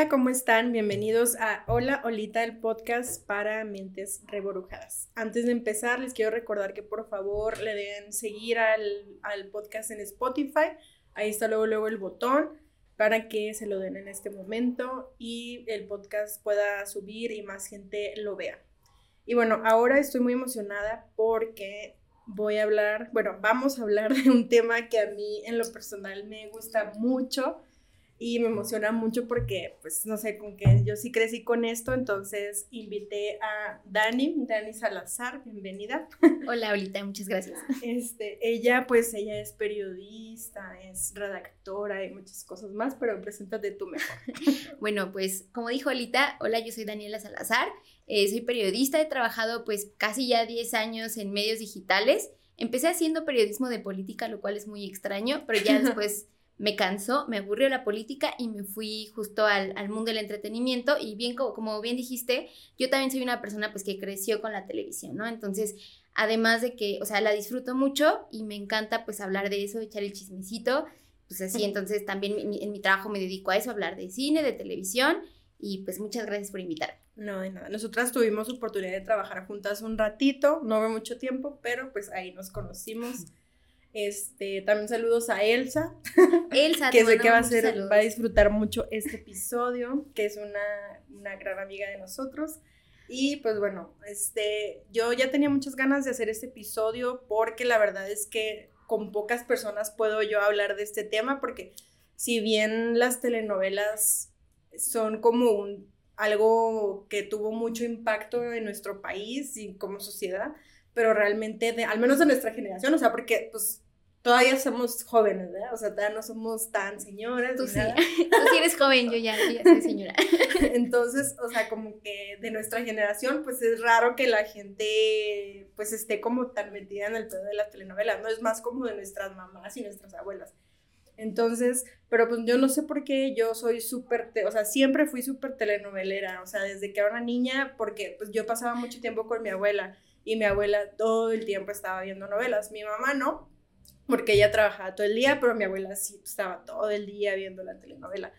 Hola, ¿cómo están? Bienvenidos a Hola Olita, el podcast para mentes reborujadas. Antes de empezar, les quiero recordar que por favor le den seguir al, al podcast en Spotify. Ahí está luego, luego el botón para que se lo den en este momento y el podcast pueda subir y más gente lo vea. Y bueno, ahora estoy muy emocionada porque voy a hablar, bueno, vamos a hablar de un tema que a mí en lo personal me gusta mucho y me emociona mucho porque, pues, no sé, con que yo sí crecí con esto, entonces invité a Dani, Dani Salazar, bienvenida. Hola, Olita, muchas gracias. Este, ella, pues, ella es periodista, es redactora y muchas cosas más, pero preséntate tú mejor. bueno, pues, como dijo Olita, hola, yo soy Daniela Salazar, eh, soy periodista, he trabajado, pues, casi ya 10 años en medios digitales. Empecé haciendo periodismo de política, lo cual es muy extraño, pero ya después me cansó, me aburrió la política y me fui justo al, mundo del entretenimiento y bien como, como, bien dijiste, yo también soy una persona pues que creció con la televisión, ¿no? Entonces, además de que, o sea, la disfruto mucho y me encanta pues hablar de eso, echar el chismecito, pues así, entonces también en mi trabajo me dedico a eso, hablar de cine, de televisión y pues muchas gracias por invitarme. No, de nada. Nosotras tuvimos oportunidad de trabajar juntas un ratito, no mucho tiempo, pero pues ahí nos conocimos. Este, también saludos a Elsa. Elsa, que sé que va a ser, va a disfrutar mucho este episodio, que es una, una gran amiga de nosotros. Y pues bueno, este, yo ya tenía muchas ganas de hacer este episodio porque la verdad es que con pocas personas puedo yo hablar de este tema porque si bien las telenovelas son como un, algo que tuvo mucho impacto en nuestro país y como sociedad, pero realmente, de, al menos de nuestra generación, o sea, porque pues todavía somos jóvenes, ¿verdad? O sea, todavía no somos tan señoras. Tú sí, tú sí eres joven, yo ya, ya soy señora. Entonces, o sea, como que de nuestra generación, pues es raro que la gente, pues esté como tan metida en el pedo de las telenovelas, ¿no? Es más como de nuestras mamás y nuestras abuelas. Entonces, pero pues yo no sé por qué yo soy súper, o sea, siempre fui súper telenovelera, o sea, desde que era una niña, porque pues yo pasaba mucho tiempo con mi abuela y mi abuela todo el tiempo estaba viendo novelas. Mi mamá no, porque ella trabajaba todo el día, pero mi abuela sí estaba todo el día viendo la telenovela.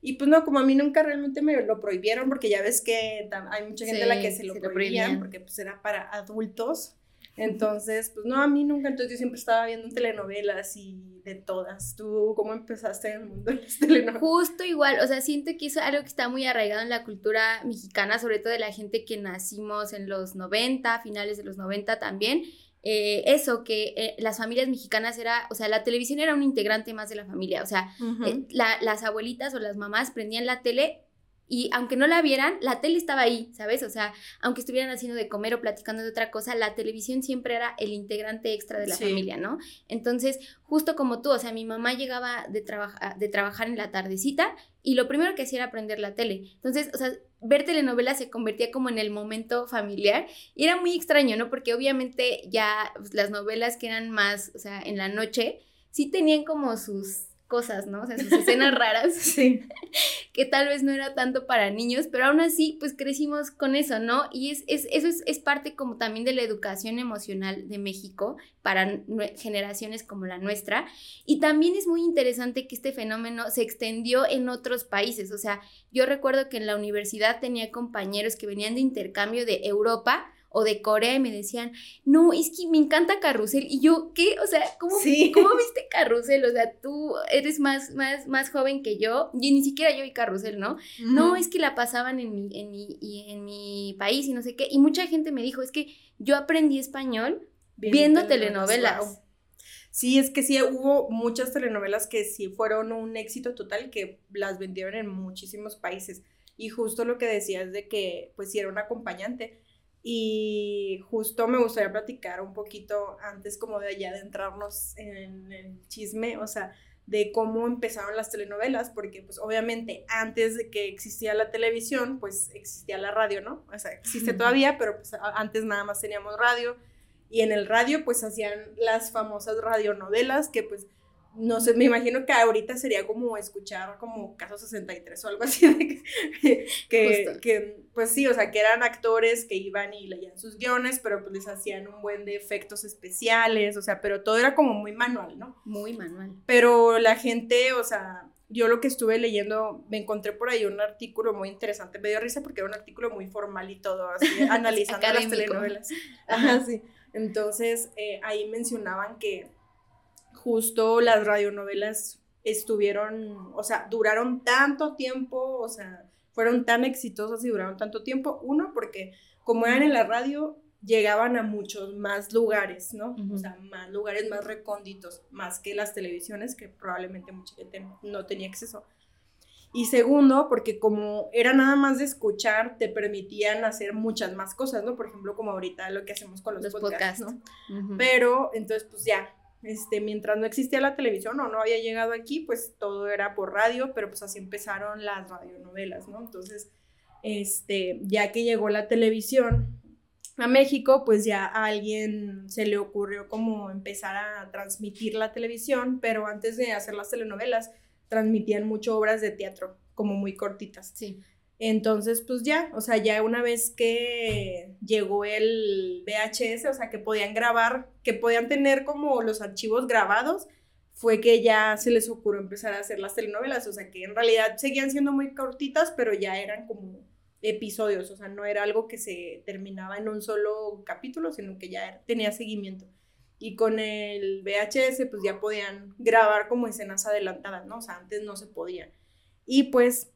Y pues no, como a mí nunca realmente me lo prohibieron, porque ya ves que hay mucha gente a la que se lo prohibían, porque pues era para adultos. Entonces, pues no, a mí nunca, entonces yo siempre estaba viendo telenovelas y de todas. ¿Tú cómo empezaste en el mundo de las telenovelas? Justo igual, o sea, siento que eso es algo que está muy arraigado en la cultura mexicana, sobre todo de la gente que nacimos en los 90, finales de los 90 también. Eh, eso, que eh, las familias mexicanas era, o sea, la televisión era un integrante más de la familia, o sea, eh, las abuelitas o las mamás prendían la tele y aunque no la vieran, la tele estaba ahí, ¿sabes? O sea, aunque estuvieran haciendo de comer o platicando de otra cosa, la televisión siempre era el integrante extra de la familia, ¿no? Entonces, justo como tú, o sea, mi mamá llegaba de, de trabajar en la tardecita y lo primero que hacía era prender la tele. Entonces, o sea, ver telenovelas se convertía como en el momento familiar y era muy extraño, ¿no? Porque obviamente ya pues, las novelas que eran más, o sea, en la noche, sí tenían como sus cosas, ¿no? O sea, sus escenas raras, sí. que tal vez no era tanto para niños, pero aún así, pues crecimos con eso, ¿no? Y es, es eso es, es, parte como también de la educación emocional de México para generaciones como la nuestra. Y también es muy interesante que este fenómeno se extendió en otros países, o sea, yo recuerdo que en la universidad tenía compañeros que venían de intercambio de Europa, o de Corea y me decían, no, es que me encanta Carrusel. Y yo, ¿qué? O sea, ¿cómo, ¿cómo viste Carrusel? O sea, tú eres más, más, más joven que yo, y ni siquiera yo vi Carrusel, ¿no? No, es que la pasaban en mi, en, mi, en mi país y no sé qué. Y mucha gente me dijo, es que yo aprendí español viendo, telenovelas. Sí, es que sí hubo muchas telenovelas que sí fueron un éxito total, que las vendieron en muchísimos países. Y justo lo que decías de que, pues, sí era un acompañante y justo me gustaría platicar un poquito antes como de allá de entrarnos en el chisme, o sea, de cómo empezaron las telenovelas, porque pues obviamente antes de que existía la televisión, pues existía la radio, ¿no? O sea, existe todavía, pero pues antes nada más teníamos radio y en el radio pues hacían las famosas radionovelas que pues no sé, me imagino que ahorita sería como escuchar como Caso 63 o algo así, de que, que, que, pues sí, o sea, que eran actores que iban y leían sus guiones, pero pues les hacían un buen de efectos especiales, o sea, pero todo era como muy manual, ¿no? Muy manual. Pero la gente, o sea, yo lo que estuve leyendo, me encontré por ahí un artículo muy interesante, me dio risa porque era un artículo muy formal y todo, así, analizando las telenovelas. Ajá, sí. Entonces, eh, ahí mencionaban que justo las radionovelas estuvieron, o sea, duraron tanto tiempo, o sea, fueron tan exitosas y duraron tanto tiempo. Uno, porque como eran en la radio, llegaban a muchos más lugares, ¿no? O sea, más lugares más recónditos, más que las televisiones, que probablemente mucha gente no, tenía acceso. Y segundo, porque como era nada más de escuchar, te permitían hacer muchas más cosas, ¿no? Por ejemplo, como ahorita lo que hacemos con los, podcasts, ¿no? Pero entonces, pues ya, este, mientras no existía la televisión o no había llegado aquí, pues todo era por radio, pero pues así empezaron las radionovelas, ¿no? Entonces, este, ya que llegó la televisión a México, pues ya a alguien se le ocurrió como empezar a transmitir la televisión, pero antes de hacer las telenovelas, transmitían mucho obras de teatro, como muy cortitas. Sí. Entonces, pues ya, o sea, ya una vez que llegó el VHS, o sea, que podían grabar, que podían tener como los archivos grabados, fue que ya se les ocurrió empezar a hacer las telenovelas, o sea, que en realidad seguían siendo muy cortitas, pero ya eran como episodios, o sea, no era algo que se terminaba en un solo capítulo, sino que ya tenía seguimiento. Y con el VHS, pues ya podían grabar como escenas adelantadas, ¿no? O sea, antes no se podía. Y pues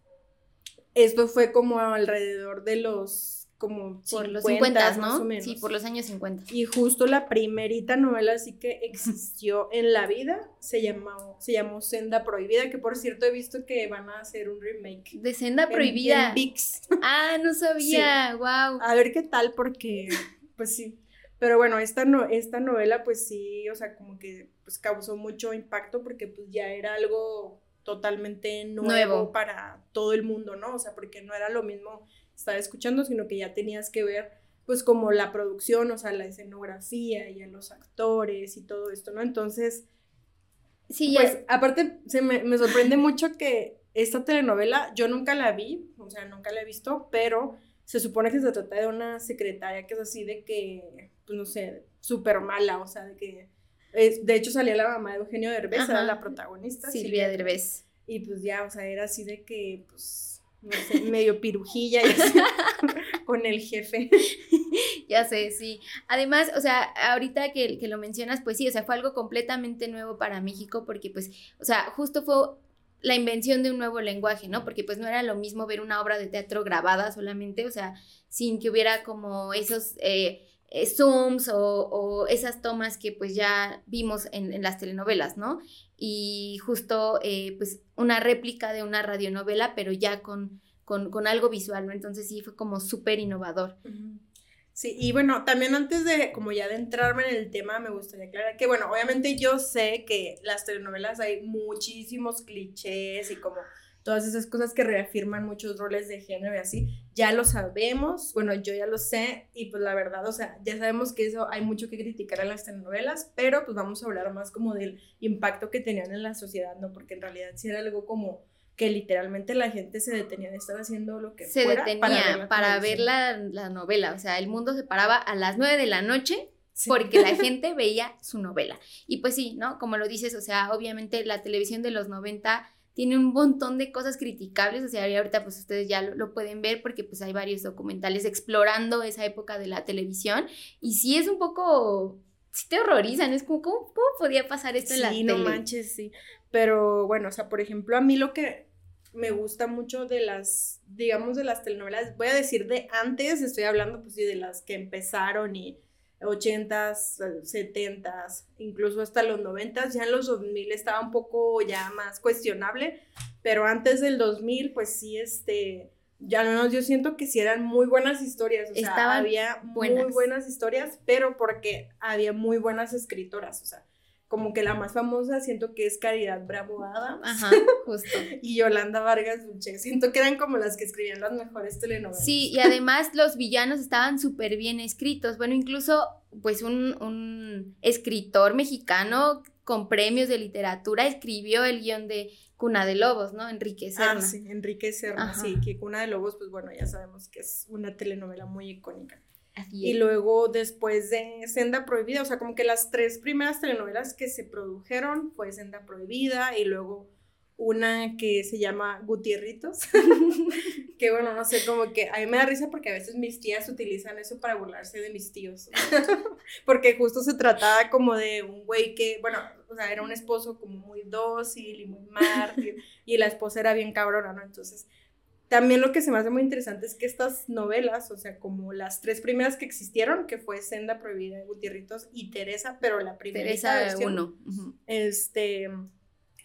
esto fue como alrededor de los como por los 50, ¿no? Sí, por los años 50. Y justo la primerita novela así que existió en la vida se llamó, se llamó Senda Prohibida, que por cierto he visto que van a hacer un remake. De Senda Prohibida. En, Ah, no sabía, wow. A ver qué tal, porque, pues sí. Pero bueno, esta, no, esta novela, pues sí, o sea, como que pues causó mucho impacto porque pues ya era algo totalmente nuevo, para todo el mundo, ¿no? O sea, porque no era lo mismo estar escuchando, sino que ya tenías que ver pues como la producción, o sea, la escenografía y a los actores y todo esto, ¿no? Entonces, sí, pues aparte se me, me sorprende mucho que esta telenovela yo nunca la vi, o sea, nunca la he visto, pero se supone que se trata de una secretaria que es así de que, pues no sé, súper mala, o sea, de que de hecho salía la mamá de Eugenio Derbez, era la protagonista. Silvia, Derbez. Y pues ya, o sea, era así de que, pues, no sé, medio pirujilla con el jefe. ya sé, sí. Además, o sea, ahorita que, que, lo mencionas, pues sí, o sea, fue algo completamente nuevo para México porque, pues, o sea, justo fue la invención de un nuevo lenguaje, ¿no? Porque pues no era lo mismo ver una obra de teatro grabada solamente, o sea, sin que hubiera como esos... Eh, eh, zooms o, esas tomas que pues ya vimos en, las telenovelas, ¿no? Y justo eh, pues una réplica de una radionovela, pero ya con, con, algo visual, ¿no? Entonces sí fue como súper innovador. Sí, y bueno, también antes de como ya de entrarme en el tema, me gustaría aclarar que, bueno, obviamente yo sé que las telenovelas hay muchísimos clichés y como todas esas cosas que reafirman muchos roles de género y así, ya lo sabemos, bueno, yo ya lo sé y pues la verdad, o sea, ya sabemos que eso hay mucho que criticar en las telenovelas, pero pues vamos a hablar más como del impacto que tenían en la sociedad, ¿no? Porque en realidad sí era algo como que literalmente la gente se detenía de estar haciendo lo que se detenía para ver, para ver la, la, novela, o sea, el mundo se paraba a las nueve de la noche porque la gente veía su novela. Y pues sí, ¿no? Como lo dices, o sea, obviamente la televisión de los 90 tiene un montón de cosas criticables, o sea, ahorita pues ustedes ya lo, pueden ver porque pues hay varios documentales explorando esa época de la televisión y sí es un poco, sí te horrorizan, es como, ¿cómo, podía pasar esto en la tele? no manches, sí, pero bueno, o sea, por ejemplo, a mí lo que me gusta mucho de las, digamos, de las telenovelas, voy a decir de antes, estoy hablando pues sí de las que empezaron y 80s, 70s, incluso hasta los 90s, ya en los 2000 estaba un poco ya más cuestionable, pero antes del 2000 pues sí, este, ya no, yo siento que sí eran muy buenas historias, o sea, había muy buenas historias, pero porque había muy buenas escritoras, o sea, como que la más famosa siento que es Caridad Bravo Adams. Ajá, justo. y Yolanda Vargas Dulce. Siento que eran como las que escribían las mejores telenovelas. Sí, y además los villanos estaban súper bien escritos. Bueno, incluso pues un, un, escritor mexicano con premios de literatura, escribió el guion de Cuna de Lobos, ¿no? Enrique Serna. Ah, sí, Enrique Serna, sí, que Cuna de Lobos, pues bueno, ya sabemos que es una telenovela muy icónica. Y luego después de Senda Prohibida, o sea, como que las tres primeras telenovelas que se produjeron fue Senda Prohibida y luego una que se llama Gutierritos, que bueno, no sé, como que a mí me da risa porque a veces mis tías utilizan eso para burlarse de mis tíos, porque justo se trataba como de un güey que, bueno, o sea, era un esposo como muy dócil y muy mártir, y la esposa era bien cabrona, ¿no? Entonces, también lo que se me hace muy interesante es que estas novelas, o sea, como las tres primeras que existieron, que fue Senda Prohibida, Gutierritos y Teresa, pero la primera Teresa uno. Este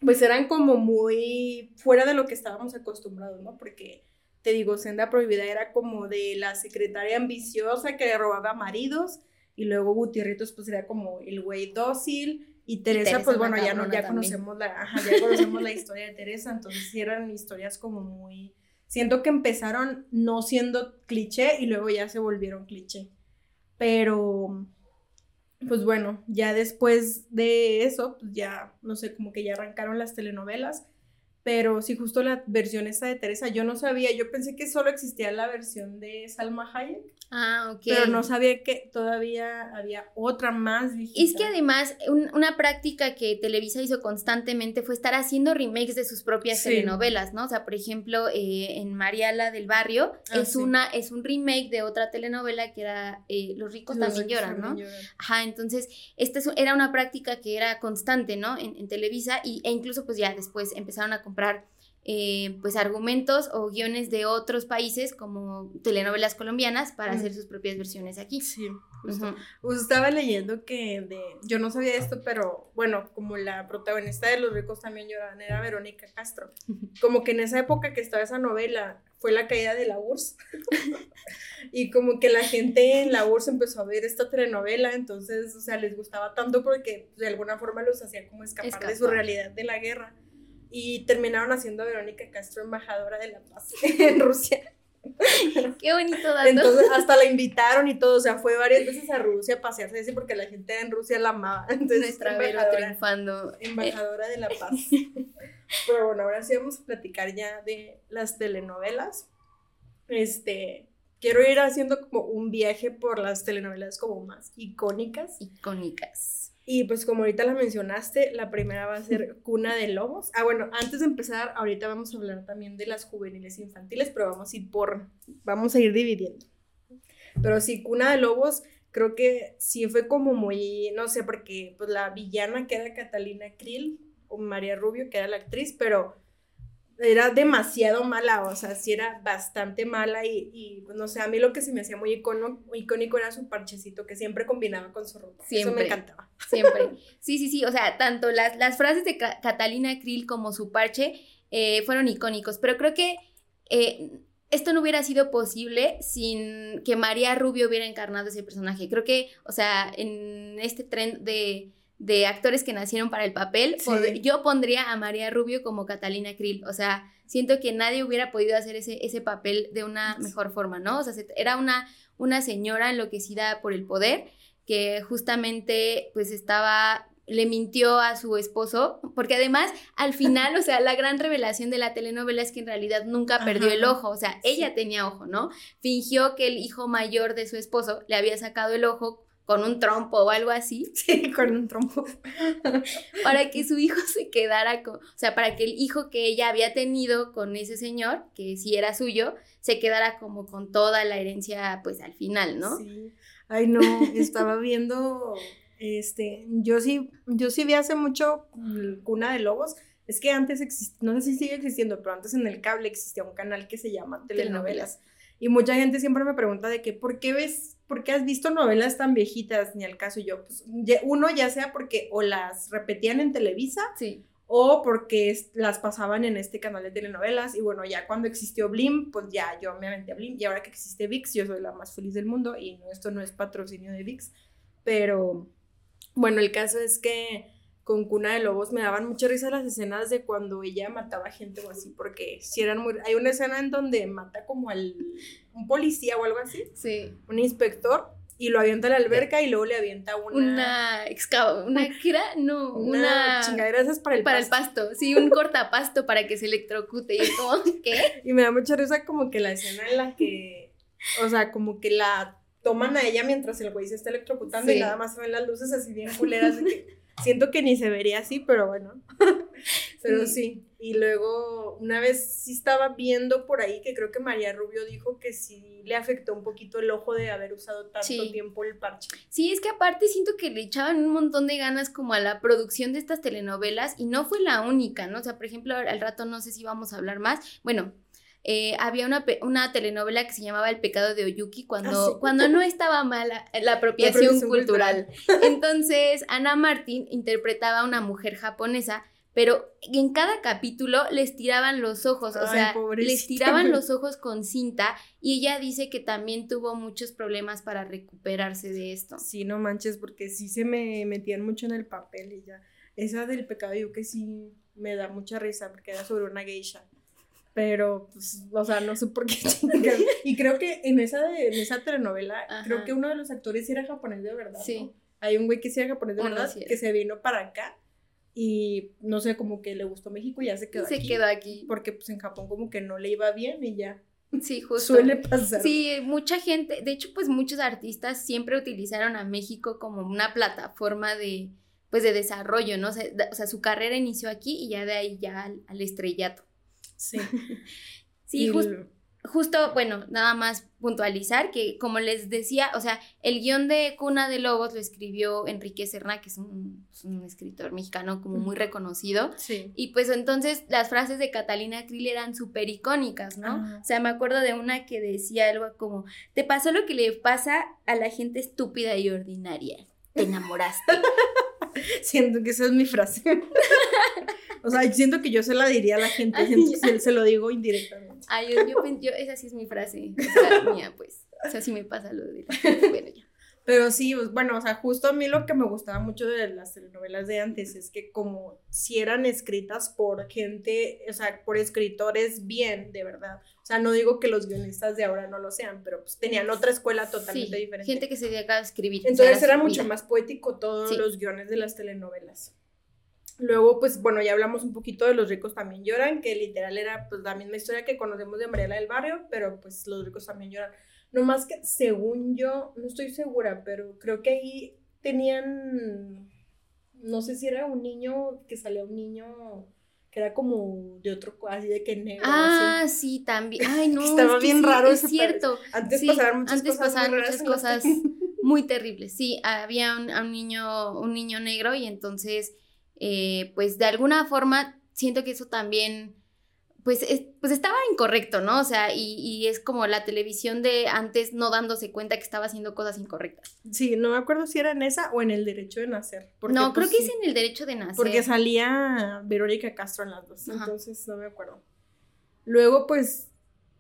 pues eran como muy fuera de lo que estábamos acostumbrados, ¿no? Porque te digo, Senda Prohibida era como de la secretaria ambiciosa que robaba maridos y luego Gutierritos pues era como el güey dócil y Teresa, pues bueno, ya no ya conocemos la ya conocemos la historia de Teresa, entonces sí eran historias como muy siento que empezaron no siendo cliché y luego ya se volvieron cliché. Pero pues bueno, ya después de eso, pues ya, no sé, como que ya arrancaron las telenovelas pero sí, justo la versión esta de Teresa, yo no sabía, yo pensé que solo existía la versión de Salma Hayek. Ah, ok. Pero no sabía que todavía había otra más viejita. Es que además, una práctica que Televisa hizo constantemente fue estar haciendo remakes de sus propias telenovelas, ¿no? O sea, por ejemplo, eh, en Mariala del Barrio ah, es, una, es un remake de otra telenovela que era eh, Los ricos también lloran, ¿no? Ajá, entonces, esta era una práctica que era constante, ¿no? En, en Televisa y, e incluso pues ya después empezaron a eh, pues argumentos o guiones de otros países como telenovelas colombianas para hacer sus propias versiones aquí. Sí, justo. Pues estaba leyendo que de, yo no sabía esto, pero bueno, como la protagonista de Los ricos también lloran era Verónica Castro. Como que en esa época que estaba esa novela fue la caída de la URSS. y como que la gente en la URSS empezó a ver esta telenovela, entonces, o sea, les gustaba tanto porque de alguna forma los hacía como escapar. de su realidad de la guerra y terminaron haciendo a Verónica Castro embajadora de la paz en Rusia. Qué bonito dato. Entonces, hasta la invitaron y todo, o sea, fue varias veces a Rusia a pasearse así porque la gente en Rusia la amaba. Entonces, Nuestra Vero triunfando. Embajadora de la paz. Pero bueno, ahora sí vamos a platicar ya de las telenovelas. Este, quiero ir haciendo como un viaje por las telenovelas como más icónicas. Icónicas. Y pues como ahorita la mencionaste, la primera va a ser Cuna de Lobos. Ah, bueno, antes de empezar, ahorita vamos a hablar también de las juveniles infantiles, pero vamos a ir por, vamos a ir dividiendo. Pero sí, Cuna de Lobos, creo que sí fue como muy, no sé, porque pues la villana que era Catalina Krill, o María Rubio, que era la actriz, pero era demasiado mala, o sea, sí era bastante mala y, y no sé, a mí lo que se me hacía muy icónico era su parchecito que siempre combinaba con su ropa. Siempre, Eso me encantaba. Siempre. Sí, sí, sí, o sea, tanto las, las frases de Catalina Krill como su parche eh, fueron icónicos, pero creo que eh, esto no hubiera sido posible sin que María Rubio hubiera encarnado ese personaje. Creo que, o sea, en este tren de de actores que nacieron para el papel, yo pondría a María Rubio como Catalina Krill. O sea, siento que nadie hubiera podido hacer ese, ese papel de una mejor forma, ¿no? O sea, era una, una señora enloquecida por el poder que justamente pues estaba le mintió a su esposo, porque además al final, o sea, la gran revelación de la telenovela es que en realidad nunca perdió el ojo, o sea, ella tenía ojo, ¿no? Fingió que el hijo mayor de su esposo le había sacado el ojo con un trompo o algo así. Sí, con un trompo. para que su hijo se quedara con, o sea, para que el hijo que ella había tenido con ese señor, que sí era suyo, se quedara como con toda la herencia, pues al final, ¿no? Sí. Ay, no, estaba viendo, este, yo sí, yo sí vi hace mucho Cuna de Lobos. Es que antes existía, no sé si sigue existiendo, pero antes en el cable existía un canal que se llama Telenovelas. Y mucha gente siempre me pregunta de que, ¿por qué ves, por qué has visto novelas tan viejitas? Ni al caso yo, pues, uno ya sea porque o las repetían en Televisa, sí. o porque las pasaban en este canal de telenovelas, y bueno, ya cuando existió Blim, pues ya yo me aventé a Blim, y ahora que existe VIX, yo soy la más feliz del mundo, y esto no es patrocinio de VIX, pero bueno, el caso es que con Cuna de Lobos me daban mucha risa las escenas de cuando ella mataba gente o así, porque si eran muy... Hay una escena en donde mata como al... un policía o algo así. Sí. Un inspector y lo avienta a la alberca y luego le avienta una... Una excava, una, ¿qué era? No, una, una... chingadera esas para el para pasto. el pasto, sí, un cortapasto para que se electrocute. Y es como, ¿qué? Y me da mucha risa como que la escena en la que, o sea, como que la toman a ella mientras el güey se está electrocutando y nada más se ven las luces así bien culeras. de que siento que ni se vería así, pero bueno. pero Sí. sí. Y luego, una vez sí estaba viendo por ahí que creo que María Rubio dijo que sí le afectó un poquito el ojo de haber usado tanto Sí. tiempo el parche. Sí, es que aparte siento que le echaban un montón de ganas como a la producción de estas telenovelas y no fue la única, ¿no? O sea, por ejemplo, al rato no sé si vamos a hablar más. Bueno, eh, había una, una telenovela que se llamaba El pecado de Oyuki cuando, Ah, sí. cuando no estaba mala la apropiación, apropiación cultural. Entonces, Ana Martín interpretaba a una mujer japonesa, pero en cada capítulo les tiraban los ojos, o sea, pobrecita, les tiraban los ojos con cinta y ella dice que también tuvo muchos problemas para recuperarse de esto. Sí, no manches, porque sí se me metían mucho en el papel y ya. Esa del pecado yo que sí me da mucha risa porque era sobre una geisha. Pero, pues, o sea, no sé por qué. y creo que en esa, de, en esa telenovela, Ajá. creo que uno de los actores era japonés de verdad. Sí. ¿no? Hay un güey que sí era japonés de Uno verdad, sí que se vino para acá y no sé, como que le gustó México y ya se quedó se aquí. quedó aquí. Porque, pues, en Japón como que no le iba bien y ya. Sí, justo. Suele pasar. Sí, mucha gente, de hecho, pues muchos artistas siempre utilizaron a México como una plataforma de, pues, de desarrollo, ¿no? O sea, da- o sea, su carrera inició aquí y ya de ahí ya al, al estrellato. Sí. Sí, justo, bueno, nada más puntualizar que, como les decía, o sea, el guion de Cuna de Lobos lo escribió Enrique Serna, que es un, es un escritor mexicano como muy reconocido. Sí. Y pues entonces las frases de Catalina Krill eran súper icónicas, ¿no? Ajá. O sea, me acuerdo de una que decía algo como, te pasó lo que le pasa a la gente estúpida y ordinaria. Te enamoraste. Siento que esa es mi frase. o sea, siento que yo se la diría a la gente, Ay, siento que se, se lo digo indirectamente. Ay, yo, yo, yo- esa sí es mi frase. O sea, mía, pues. O sea, sí me pasa lo de. Bueno, ya. Pero sí, pues, bueno, o sea, justo a mí lo que me gustaba mucho de las telenovelas de antes es que como si eran escritas por gente, o sea, por escritores bien, de verdad. O sea, no digo que los guionistas de ahora no lo sean, pero pues tenían otra escuela totalmente Sí, diferente. gente que se dedica a escribir. Entonces era mucho vida. más poético todos Sí. los guiones de las telenovelas. Luego, pues bueno, ya hablamos un poquito de Los ricos también lloran, que literal era pues la misma historia que conocemos de Mariela del Barrio, pero pues Los ricos también lloran. No más que, según yo, no estoy segura, pero creo que ahí tenían, no sé si era un niño, que salía un niño que era como de otro, así de que negro. Ah, así. sí, también. Ay, no. Estaba es bien sí, raro Es cierto. Antes Sí, pasaban muchas antes cosas pasaban muy raras muchas cosas muy terribles. Sí, había un, un niño, un niño negro y entonces, eh, pues de alguna forma siento que eso también, pues, es- pues estaba incorrecto, ¿no? O sea, y, y es como la televisión de antes no dándose cuenta que estaba haciendo cosas incorrectas. Sí, no me acuerdo si era en esa o en el derecho de nacer. porque, no, creo pues, que sí. es en el derecho de nacer. Porque salía Verónica Castro en las dos, Ajá. entonces no me acuerdo. Luego, pues,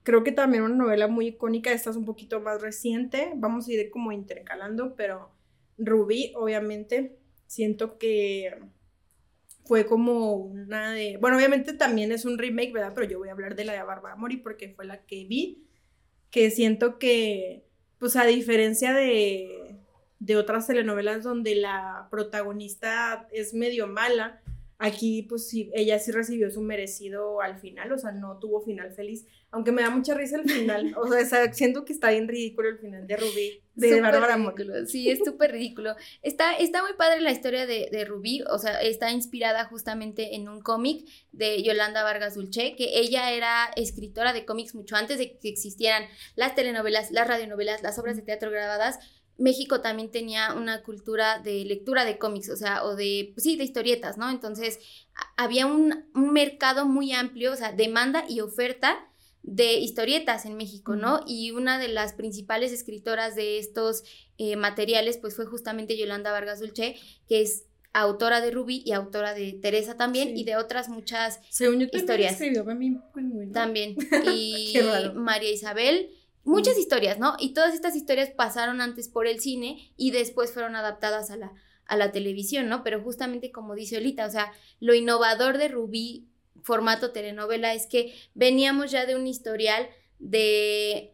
creo que también una novela muy icónica, esta es un poquito más reciente, vamos a ir como intercalando, pero Rubí, obviamente, siento que fue como una de, bueno, obviamente también es un remake, ¿verdad? Pero yo voy a hablar de la de Bárbara Mori porque fue la que vi, que siento que, pues a diferencia de, de otras telenovelas donde la protagonista es medio mala, aquí pues sí, ella sí recibió su merecido al final, o sea, no tuvo final feliz, aunque me da mucha risa el final, o sea, siento que está bien ridículo el final de Rubí, de Súper Bárbara ridículo, Sí, es súper ridículo. Está, está muy padre la historia de, de Rubí, o sea, está inspirada justamente en un cómic de Yolanda Vargas Dulce, que ella era escritora de cómics mucho antes de que existieran las telenovelas, las radionovelas, las obras de teatro grabadas. México también tenía una cultura de lectura de cómics, o sea, o de, pues sí, de historietas, ¿no? Entonces, había un, un mercado muy amplio, o sea, demanda y oferta de historietas en México, ¿no? Y una de las principales escritoras de estos eh, materiales, pues fue justamente Yolanda Vargas Dulce, que es autora de Rubí y autora de Teresa también Sí. y de otras muchas Según yo también Historias. escribió también. Y. María Isabel, muchas historias, ¿no? Y todas estas historias pasaron antes por el cine y después fueron adaptadas a la, a la televisión, ¿no? Pero justamente como dice Olita, o sea, lo innovador de Rubí, formato telenovela, es que veníamos ya de un historial de,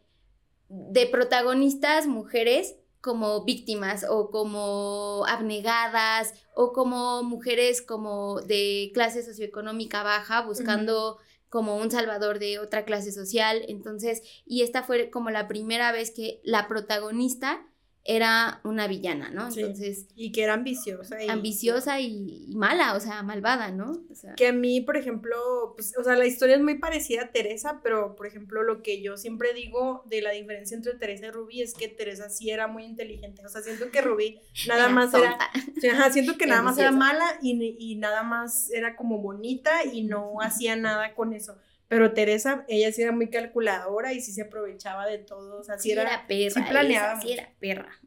de protagonistas mujeres como víctimas o como abnegadas o como mujeres como de clase socioeconómica baja buscando como un salvador de otra clase social. Entonces, y esta fue como la primera vez que la protagonista era una villana, ¿no? Entonces. Y que era ambiciosa. Y, ambiciosa y, mala, o sea, malvada, ¿no? que a mí, por ejemplo, pues, o sea, la historia es muy parecida a Teresa, pero, por ejemplo, lo que yo siempre digo de la diferencia entre Teresa y Rubí es que Teresa sí era muy inteligente. O sea, siento que Rubí nada más era. Ajá, siento que nada más era mala y, y nada más era como bonita y no hacía nada con eso. Pero Teresa, ella sí era muy calculadora y sí se aprovechaba de todo. O sea, sí, era, perra. Sí planeaba. sí era perra.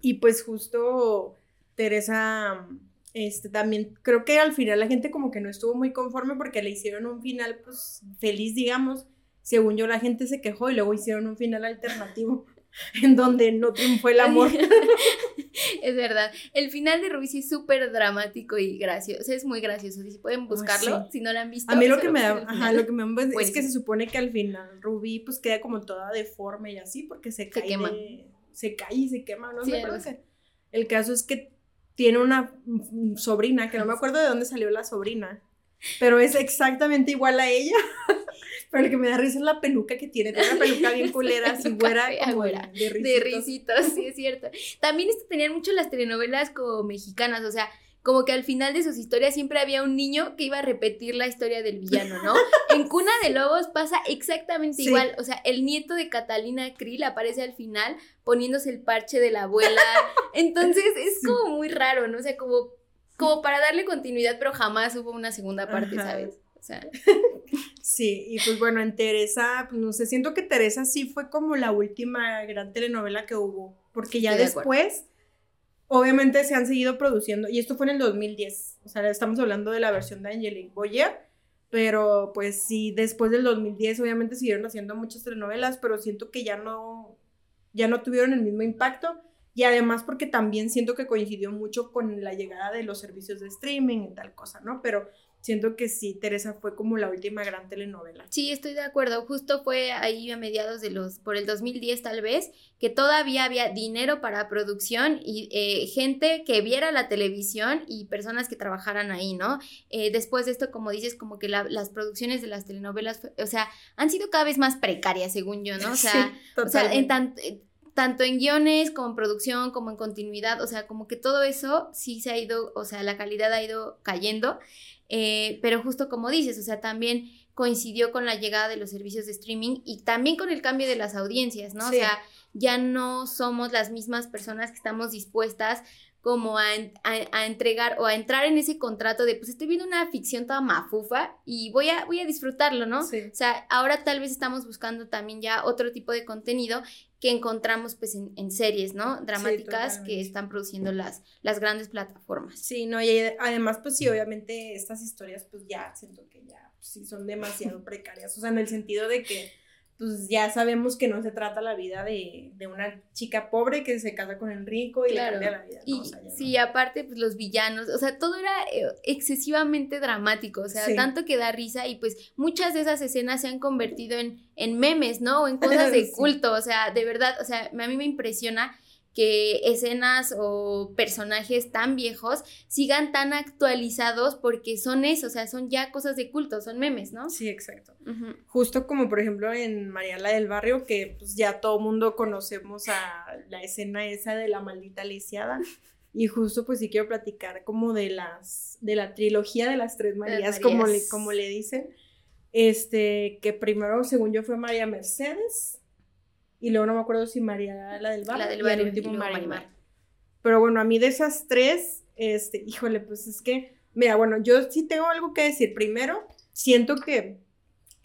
Y pues justo Teresa, este también, creo que al final la gente como que no estuvo muy conforme porque le hicieron un final, pues, feliz, digamos. Según yo, la gente se quejó y luego hicieron un final alternativo. en donde no triunfó el amor. es verdad. El final de Rubí es súper dramático y gracioso. Es muy gracioso. Si pueden buscarlo, si no lo han visto. A mí lo que me da, ajá, lo que me da es que se supone que al final Rubí pues queda como toda deforme y así porque se cae. Se quema. se cae y se quema, ¿no? sé. El caso es que tiene una sobrina, que no me acuerdo de dónde salió la sobrina, pero es exactamente igual a ella. Pero lo que me da risa es la peluca que tiene. Tiene una peluca bien culera, así güera, de risitos. De risitos, sí, es cierto. También esto tenían mucho las telenovelas como mexicanas, o sea, como que al final de sus historias siempre había un niño que iba a repetir la historia del villano, ¿no? En Cuna de Lobos pasa exactamente igual, o sea, el nieto de Catalina Krill aparece al final poniéndose el parche de la abuela, entonces es como muy raro, ¿no? O sea, como, como para darle continuidad, pero jamás hubo una segunda parte, ¿sabes? O sea. Sí, y pues bueno, en Teresa, pues no sé, siento que Teresa sí fue como la última gran telenovela que hubo, porque ya después, obviamente se han seguido produciendo, y esto fue en el 2010, o sea, estamos hablando de la versión de Angelique Boyer, pero pues sí, después del 2010 obviamente siguieron haciendo muchas telenovelas, pero siento que ya no, ya no tuvieron el mismo impacto, y además porque también siento que coincidió mucho con la llegada de los servicios de streaming y tal cosa, ¿no? Pero siento que sí, Teresa fue como la última gran telenovela. Sí, estoy de acuerdo. Justo fue ahí a mediados de los, por el 2010 tal vez, que todavía había dinero para producción y eh, gente que viera la televisión y personas que trabajaran ahí, ¿no? Eh, después de esto, como dices, como que las producciones de las telenovelas, o sea, han sido cada vez más precarias, según yo, ¿no? O sea, o sea en tanto en guiones como en producción, como en continuidad, o sea, como que todo eso sí se ha ido, o sea, la calidad ha ido cayendo. Eh, pero justo como dices, o sea, también coincidió con la llegada de los servicios de streaming y también con el cambio de las audiencias, ¿no? O sea, ya no somos las mismas personas que estamos dispuestas como a, entregar o a entrar en ese contrato de, pues estoy viendo una ficción toda mafufa y voy a, voy a disfrutarlo, ¿no? O sea, ahora tal vez estamos buscando también ya otro tipo de contenido que encontramos pues en, series, ¿no? Dramáticas que están produciendo las, las grandes plataformas. Sí, no, y además pues sí, obviamente estas historias pues ya siento que ya pues, sí son demasiado precarias, o sea, en el sentido de que pues ya sabemos que no se trata la vida de, una chica pobre que se casa con el rico y le cambia la vida. Y, sí, aparte, pues los villanos, o sea, todo era eh, excesivamente dramático, o sea, tanto que da risa y pues muchas de esas escenas se han convertido en, en memes, ¿no? O en cosas de culto, o sea, de verdad, o sea, a mí me impresiona que escenas o personajes tan viejos sigan tan actualizados porque son eso, o sea, son ya cosas de culto, son memes, ¿no? Sí, exacto. Justo como por ejemplo en Mariala del Barrio, que pues ya todo mundo conocemos a la escena esa de la maldita lisiada. Y justo pues sí quiero platicar como de las, de la trilogía de las tres Marías, Como, le, como le dicen. Este, que primero, según yo, fue María Mercedes, y luego no me acuerdo si María, la del bar, la del bar y el último Marimar. Pero bueno, a mí de esas tres, este, híjole, pues es que, mira, bueno, yo sí tengo algo que decir. Primero, siento que,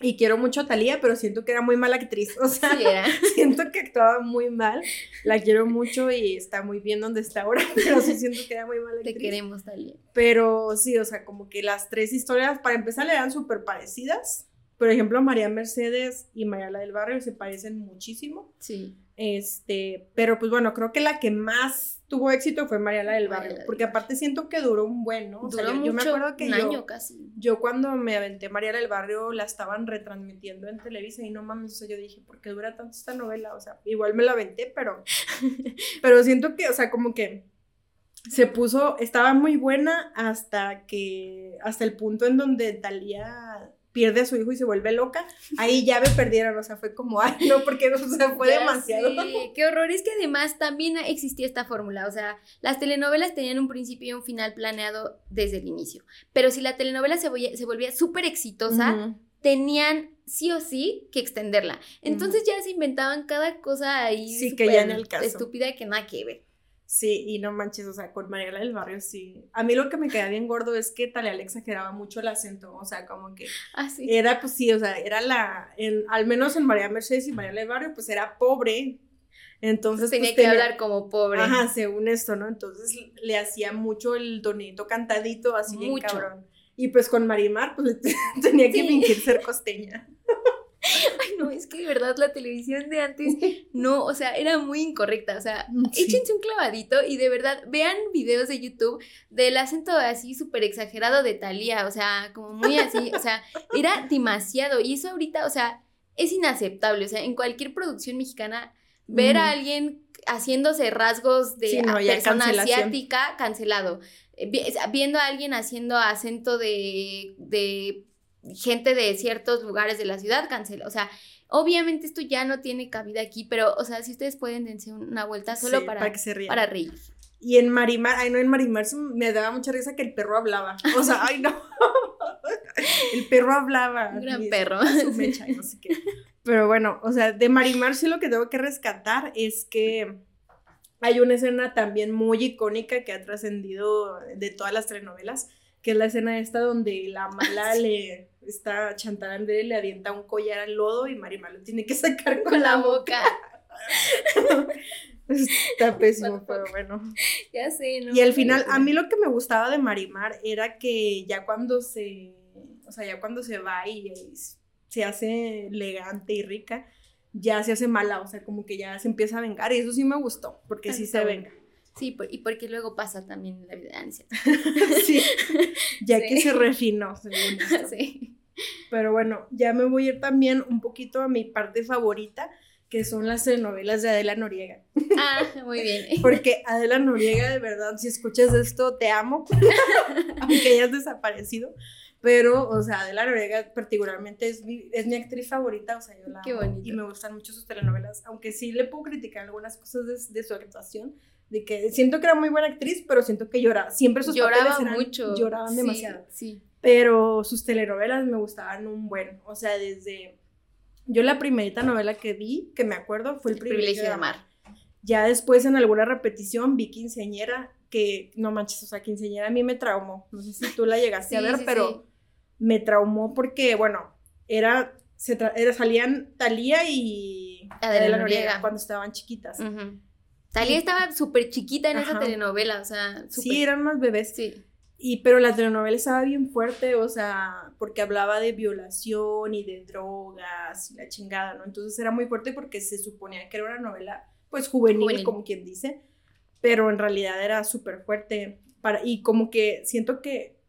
y quiero mucho a Talía, pero siento que era muy mala actriz. O sea, siento que actuaba muy mal. La quiero mucho y está muy bien donde está ahora, pero sí siento que era muy mala actriz. Te queremos, Talía. Pero sí, o sea, como que las tres historias, para empezar, le eran súper parecidas. Por ejemplo, María Mercedes y María la del Barrio se parecen muchísimo. Sí. Este, pero pues bueno, creo que la que más tuvo éxito fue Mariela del Barrio, Mariela porque aparte siento que duró un buen, ¿no? O sea, Duró yo, yo me mucho, acuerdo que un yo, año casi. yo cuando me aventé Mariela del Barrio la estaban retransmitiendo en Televisa y no mames, o sea, yo dije, ¿por qué dura tanto esta novela? O sea, igual me la aventé, pero, pero siento que, o sea, como que se puso, estaba muy buena hasta que, hasta el punto en donde Talía pierde a su hijo y se vuelve loca, ahí ya me perdieron, o sea, fue como, ay, no, porque, o sea, fue Ya demasiado. sé, qué horror. Es que además también existía esta fórmula. O sea, las telenovelas tenían un principio y un final planeado desde el inicio. Pero si la telenovela se volvía, se volvía súper exitosa, tenían sí o sí que extenderla. Entonces ya se inventaban cada cosa ahí. Sí, que ya en el caso. Estúpida que nada que ver. Sí, y no manches, o sea, con Mariela del Barrio sí. A mí lo que me caía bien gordo es que Talía le exageraba mucho el acento, o sea, como que Ah, sí. era, pues sí, o sea, era la, en, al menos en María Mercedes y Mariela del Barrio, pues era pobre, entonces tenía pues, que hablar como pobre. Ajá, según esto, ¿no? Entonces le hacía mucho el tonito cantadito, así bien Mucho. cabrón. Y pues con Marimar, pues tenía que Sí. fingir ser costeña. Ay, no, es que de verdad la televisión de antes, no, o sea, era muy incorrecta. O sea, Sí. échense un clavadito y de verdad vean videos de YouTube del acento así súper exagerado de Thalía, o sea, como muy así, o sea, era demasiado. Y eso ahorita, o sea, es inaceptable. O sea, en cualquier producción mexicana, ver a Ujú. alguien haciéndose rasgos de Sí, no, persona asiática, cancelado. Eh, vi- Viendo a alguien haciendo acento de, de gente de ciertos lugares de la ciudad, cancela. O sea, obviamente esto ya no tiene cabida aquí, pero, o sea, si ustedes pueden dense una vuelta solo Sí, para, que se para reír. Y en Marimar, ay no, en Marimar me daba mucha risa que el perro hablaba. O sea, ay no. El perro hablaba. Un gran perro. su mecha no sé qué. Pero bueno, o sea, de Marimar sí lo que tengo que rescatar es que hay una escena también muy icónica que ha trascendido de todas las telenovelas, que es la escena esta donde la mala le está Chantal Andere le avienta un collar al lodo y Marimar lo tiene que sacar con, Con la boca. boca. Está pésimo, pero bueno. Ya sé, ¿no? Y al final, a mí lo que me gustaba de Marimar era que ya cuando se, o sea, ya cuando se va y, y se hace elegante y rica, ya se hace mala, o sea, como que ya se empieza a vengar y eso sí me gustó, porque sí se venga. Sí, por- y porque luego pasa también la vida de ansia. sí, ya Sí. que se refinó, según esto. Sí. Pero bueno, ya me voy a ir también un poquito a mi parte favorita, que son las novelas de Adela Noriega. Ah, muy bien. Porque Adela Noriega, de verdad, si escuchas esto, te amo, aunque hayas desaparecido. Pero, o sea, Adela Noriega particularmente es mi, es mi actriz favorita, o sea, yo la Qué amo bonito. y me gustan mucho sus telenovelas, aunque sí le puedo criticar algunas cosas de, de su actuación, de que siento que era muy buena actriz, pero siento que lloraba, siempre sus Lloraba papeles eran- mucho. lloraban Sí, demasiado. Sí. Pero sus telenovelas me gustaban un buen, o sea, desde... Yo la primerita novela que vi, que me acuerdo, fue El, privilegio, de amar. Ya después en alguna repetición vi Quinceañera, que no manches, o sea, Quinceañera a mí me traumó. No sé si tú la llegaste a Sí, ver, sí, pero me traumó porque, bueno, era, se tra- era salían Talía y Adela Noriega. cuando estaban chiquitas. Ujú. Talía estaba súper chiquita en esa Ajá. telenovela, o sea, súper. Sí, eran unos bebés. Sí. Y, pero la telenovela estaba bien fuerte, o sea, porque hablaba de violación y de drogas y la chingada, ¿no? Entonces era muy fuerte porque se suponía que era una novela, pues, juvenil, Juvenil. como quien dice, pero en realidad era súper fuerte. Para, y como que siento que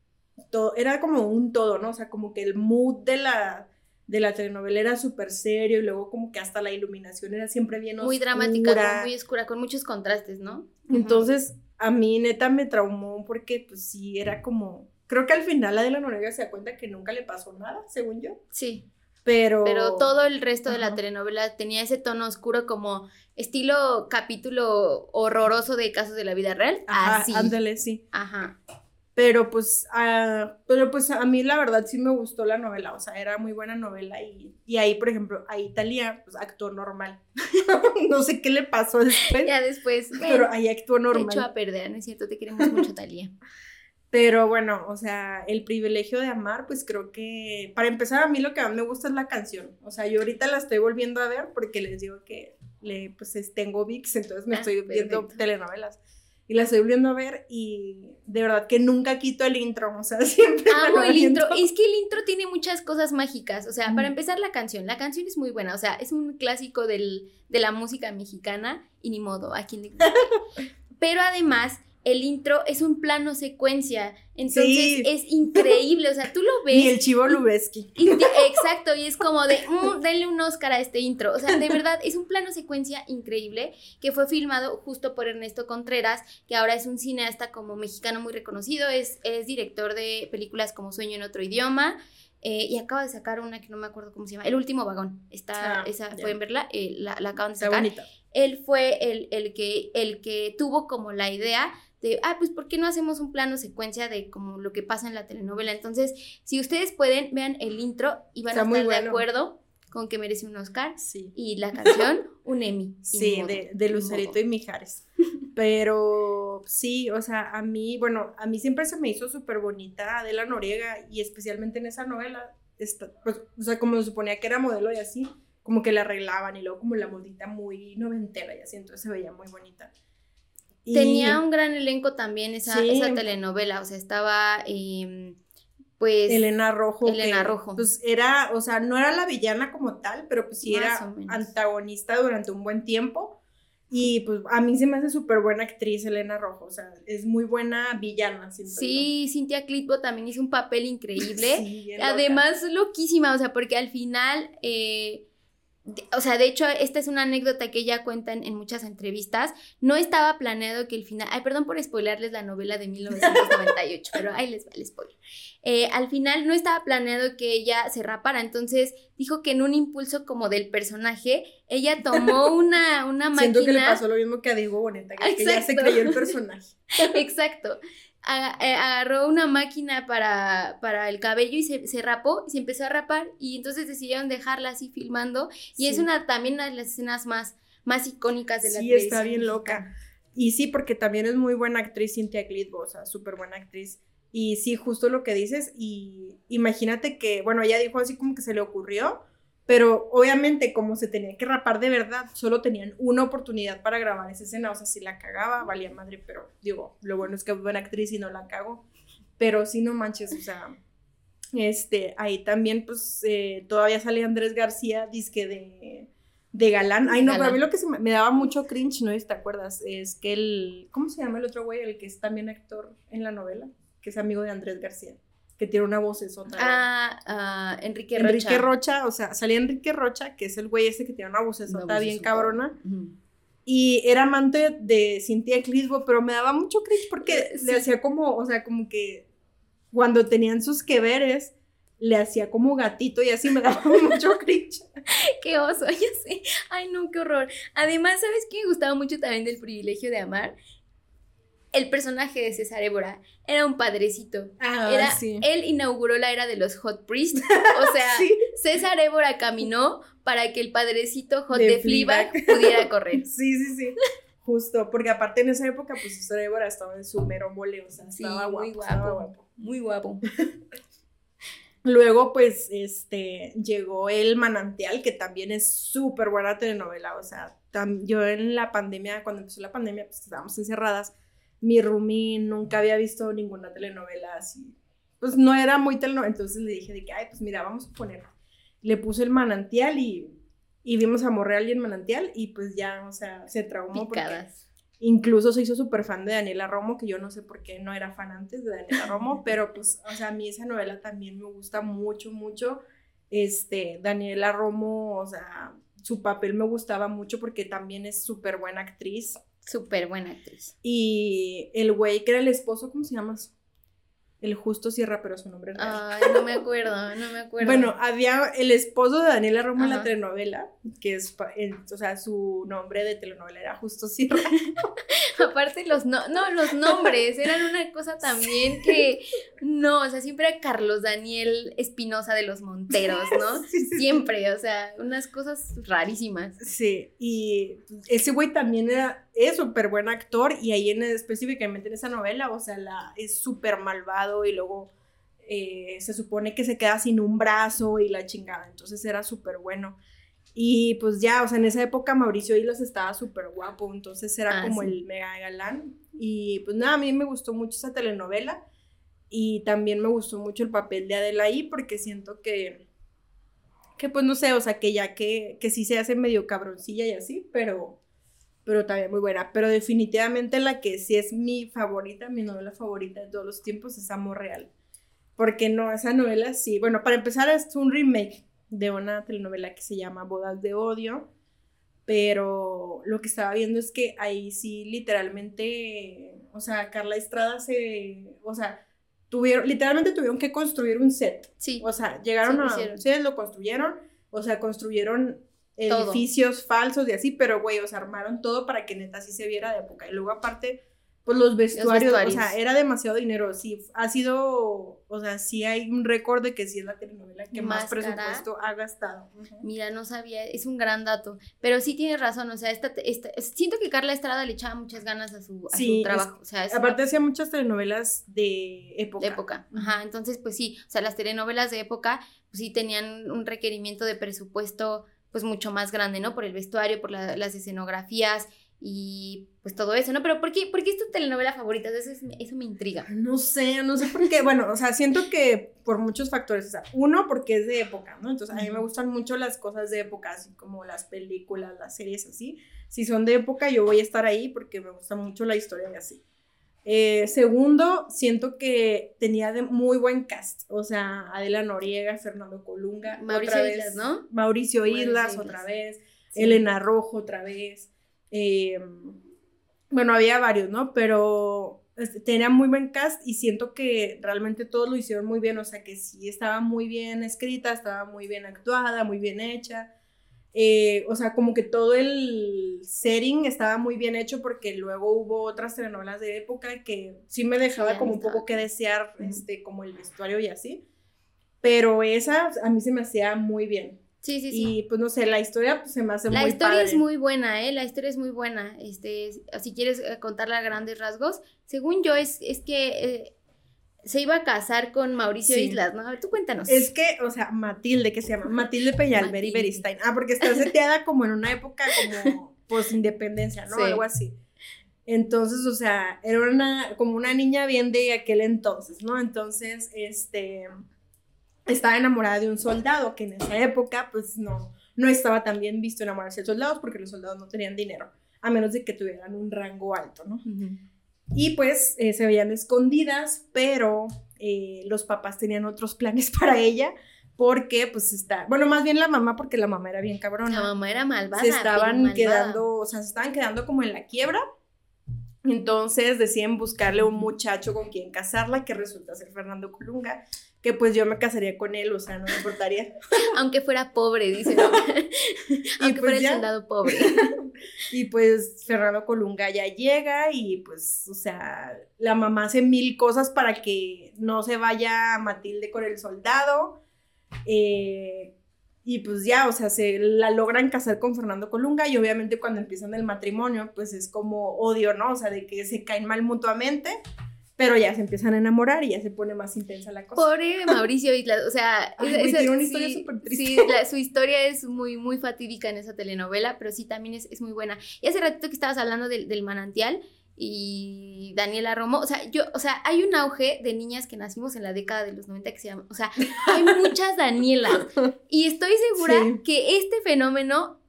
todo, era como un todo, ¿no? O sea, como que el mood de la, de la telenovela era súper serio y luego como que hasta la iluminación era siempre bien Muy oscura. dramática, como muy oscura, con muchos contrastes, ¿no? Entonces, a mí neta me traumó porque pues sí, era como... Creo que al final la de la Noriega se da cuenta que nunca le pasó nada, según yo. Sí. Pero... Pero todo el resto de la Ajá. telenovela tenía ese tono oscuro como estilo capítulo horroroso de casos de la vida real. Ajá, Así. ándale, sí. Ajá. Pero pues, ah, pero pues a mí la verdad sí me gustó la novela, o sea, era muy buena novela y, y ahí, por ejemplo, ahí Talía pues actuó normal. no sé qué le pasó después, Ya después, pero ahí actuó te normal. echó a perder, ¿no es cierto? Te queremos mucho, Talía. Pero bueno, o sea, el privilegio de amar, pues creo que, para empezar, a mí lo que más me gusta es la canción. O sea, yo ahorita la estoy volviendo a ver porque les digo que le, pues es- tengo VIX, entonces me Ah, estoy viendo telenovelas. Y la estoy volviendo a ver y de verdad que nunca quito el intro, o sea, siempre. Amo el intro. Es que el intro tiene muchas cosas mágicas. O sea, para empezar, la canción. La canción es muy buena. O sea, es un clásico del, de la música mexicana y ni modo, a quien le Pero además el intro es un plano secuencia. Entonces es increíble. O sea, tú lo ves. Y el chivo Lubeski. exacto. Y es como de, mm, denle un Oscar a este intro. O sea, de verdad, es un plano secuencia increíble que fue filmado justo por Ernesto Contreras, que ahora es un cineasta como mexicano muy reconocido. Es, es director de películas como Sueño en otro idioma. Eh, y acaba de sacar una que no me acuerdo cómo se llama, El último vagón. Está, ah, esa, pueden verla, eh, la, acaban de sacar. Él fue el, el, que, el que tuvo como la idea de, ah, pues, ¿por qué no hacemos un plano secuencia de como lo que pasa en la telenovela? Entonces, si ustedes pueden, vean el intro y van a estar de acuerdo con que merece un Oscar sí. y la canción un Emmy. Sí, de, de, Lucerito y Mijares. Pero sí, o sea, a mí, bueno, a mí siempre se me hizo súper bonita Adela Noriega y especialmente en esa novela, pues, o sea, como se suponía que era modelo y así, como que la arreglaban y luego como la modita muy noventera y así, entonces se veía muy bonita. Tenía un gran elenco también esa, esa telenovela, o sea, estaba em, pues... Elena Rojo. Elena Rojo. Pues era, o sea, no era la villana como tal, pero pues sí era antagonista durante un buen tiempo. Y pues a mí se me hace súper buena actriz Elena Rojo, o sea, es muy buena villana. Sí, Cintia Clitbo también hizo un papel increíble. Además, loquísima, o sea, porque al final... Eh, o sea, de hecho, esta es una anécdota que ella cuenta en, muchas entrevistas. No estaba planeado que el final. Ay, perdón por spoilarles la novela de 1998, pero ahí les va el spoiler. Eh, al final no estaba planeado que ella se rapara, entonces dijo que en un impulso como del personaje, ella tomó una, una máquina. Siento que le pasó lo mismo que a Diego Boneta, que, que ya se creyó el personaje. Exacto. Eh, agarró una máquina para, para el cabello y se, se, rapó y se empezó a rapar y entonces decidieron dejarla así filmando y es una también una de las escenas más, más icónicas de la Sí, está bien loca. Y sí, porque también es muy buena actriz Cynthia Clitbo, o sea, súper buena actriz. Y sí, justo lo que dices, y imagínate que, bueno, ella dijo así como que se le ocurrió, pero obviamente como se tenía que rapar de verdad, solo tenían una oportunidad para grabar esa escena, o sea, si la cagaba, valía madre, pero digo, lo bueno es que es buena actriz y no la cago, pero sí no manches, o sea, este, ahí también pues eh, todavía sale Andrés García, disque de, de galán, ay no, pero a mí lo que me, me, daba mucho cringe, ¿no? ¿Te acuerdas? Es que el, ¿cómo se llama el otro güey? El que es también actor en la novela, que es amigo de Andrés García que tiene una voz otra. Ah, ah, Enrique Rocha. Enrique Rocha, o sea, salía Enrique Rocha, que es el güey ese que tiene una voz otra bien cabrona. Y era amante de Cintia Clisbo, pero me daba mucho cringe porque eh, le hacía como, o sea, como que cuando tenían sus que veres, le hacía como gatito y así me daba mucho cringe. qué oso, ya sé. Ay, no, qué horror. Además, ¿sabes qué me gustaba mucho también del privilegio de amar? El personaje de César Évora era un padrecito. Ah, era, Él inauguró la era de los Hot Priests. O sea, César Évora caminó para que el padrecito Hot de, Fleabag pudiera correr. Sí, sí, sí. Justo, porque aparte en esa época, pues César Évora estaba en su mero mole, o sea, estaba guapo. Muy guapo. Muy guapo. Luego, pues, este, llegó El Manantial, que también es súper buena telenovela, o sea, yo en la pandemia, cuando empezó la pandemia, pues estábamos encerradas, mi roomie nunca había visto ninguna telenovela así. Pues no era muy telenovela, entonces le dije de que, ay, pues mira, vamos a poner. Le puse el manantial y, y vimos a Morreal y el manantial y pues ya, o sea, se traumó. Picadas. incluso se hizo súper fan de Daniela Romo, que yo no sé por qué no era fan antes de Daniela Romo, pero pues, o sea, a mí esa novela también me gusta mucho, mucho. Este, Daniela Romo, o sea, su papel me gustaba mucho porque también es súper buena actriz. Súper buena actriz. Y el güey que era el esposo, ¿cómo se llama? El Justo Sierra, pero su nombre Ay, no me acuerdo, no me acuerdo. Bueno, había el esposo de Daniela Romo en la telenovela, que es, o sea, su nombre de telenovela era Justo Sierra. Aparte los no, no, los nombres eran una cosa también que no, o sea, siempre era Carlos Daniel Espinosa de los Monteros, ¿no? siempre, o sea, unas cosas rarísimas. Sí, y ese güey también era es súper buen actor y ahí en, específicamente en esa novela, o sea, la, es súper malvado y luego eh, se supone que se queda sin un brazo y la chingada, entonces era súper bueno. Y pues ya, o sea, en esa época Mauricio Islas estaba súper guapo, entonces era Ah, como sí. el mega galán. Y pues nada, a mí me gustó mucho esa telenovela y también me gustó mucho el papel de Adela ahí porque siento que, que pues no sé, o sea, que ya que, que sí se hace medio cabroncilla y así, pero, pero también muy buena. Pero definitivamente la que sí es mi favorita, mi novela favorita de todos los tiempos es Amor Real. Porque no, esa novela sí, bueno, para empezar es un remake de una telenovela que se llama Bodas de Odio, pero lo que estaba viendo es que ahí sí literalmente, o sea, Carla Estrada se, o sea, tuvieron, literalmente tuvieron que construir un set, Sí. o sea, llegaron Sí, a un set, lo construyeron, o sea, construyeron Todo. edificios falsos y así, pero güey, o sea, armaron todo para que neta sí se viera de época. Y luego aparte, pues los vestuarios, vestuarios. o sea, era demasiado dinero. Sí, ha sido, o sea, sí hay un récord de que sí es la telenovela que más, presupuesto ha gastado. Mira, no sabía, es un gran dato. Pero sí tienes razón, o sea, esta, esta- siento que Carla Estrada le echaba muchas ganas a su, a Sí, su trabajo. O sea, una Aparte hacía muchas telenovelas de época. de época. Ajá, entonces, pues sí, o sea, las telenovelas de época, pues sí tenían un requerimiento de presupuesto, pues mucho más grande, ¿no? Por el vestuario, por la- las escenografías y pues todo eso, ¿no? Pero ¿por qué, por qué es tu telenovela favorita? Eso, es- eso me intriga. No sé, no sé por qué. Bueno, o sea, siento que por muchos factores. O sea, uno, porque es de época, ¿no? Entonces, a mí me gustan mucho las cosas de época, así como las películas, las series así. Si son de época, yo voy a estar ahí porque me gusta mucho la historia y así. Eh, segundo, siento que tenía de muy buen cast. O sea, Adela Noriega, Fernando Colunga. Mauricio otra vez, Islas, ¿no? Mauricio Mauricio Islas, Islas. otra vez. Sí. Elena Rojo otra vez. Eh, bueno, había varios, ¿no? Pero este, tenía muy buen cast y siento que realmente todos lo hicieron muy bien, o sea que sí estaba muy bien escrita, estaba muy bien actuada, muy bien hecha. Eh, o sea, como que todo el setting estaba muy bien hecho porque luego hubo otras telenovelas de época que sí me dejaba como un poco que desear, este, como el vestuario y así. Pero esa a mí se me hacía muy bien. Sí, sí, sí. Y pues no sé, la historia pues, se me hace La muy historia padre. es muy buena, ¿eh? La historia es muy buena. Este, si quieres eh, contarla a grandes rasgos, según yo es, es que eh, se iba a casar con Mauricio Sí. Islas, ¿no? A ver, tú cuéntanos. Es que, o sea, Matilde, que se llama Matilde Peñalver y. Beristain. Ah, porque está seteada como en una época como post-independencia, ¿no? Sí. Algo así. Entonces, o sea, era una, como una niña bien de aquel entonces, ¿no? Entonces, este, estaba enamorada de un soldado que en esa época, pues no, no estaba tan bien visto enamorarse de soldados porque los soldados no tenían dinero, a menos de que tuvieran un rango alto, ¿no? Y pues eh, se veían escondidas, pero eh, los papás tenían otros planes para ella, porque pues está, bueno, más bien la mamá, porque la mamá era bien cabrona. La mamá era malvada. se estaban malvada. quedando, o sea, se estaban quedando como en la quiebra. Entonces deciden buscarle un muchacho con quien casarla, que resulta ser Fernando Colunga, que pues yo me casaría con él, o sea, no me importaría. Aunque fuera pobre, dice. ¿no? Aunque pues fuera el ya. soldado pobre. Y pues Fernando Colunga ya llega y pues, o sea, la mamá hace mil cosas para que no se vaya Matilde con el soldado. eh, y pues ya, o sea, se la logran casar con Fernando Colunga y obviamente cuando empiezan el matrimonio, pues es como odio, ¿no? O sea, de que se caen mal mutuamente, pero ya se empiezan a enamorar y ya se pone más intensa la cosa. Pobre Mauricio Islas, o sea, Ay, esa- güey, esa- tiene una historia súper triste. sí, la- su historia es muy, muy fatídica en esa telenovela, pero sí también es, es muy buena. Y hace ratito que estabas hablando del, del manantial y Daniela Romo, o sea, yo, o sea, hay un auge de niñas que nacimos en la década de los 90 que se llaman, o sea, hay muchas Danielas y estoy segura Sí. que este fenómeno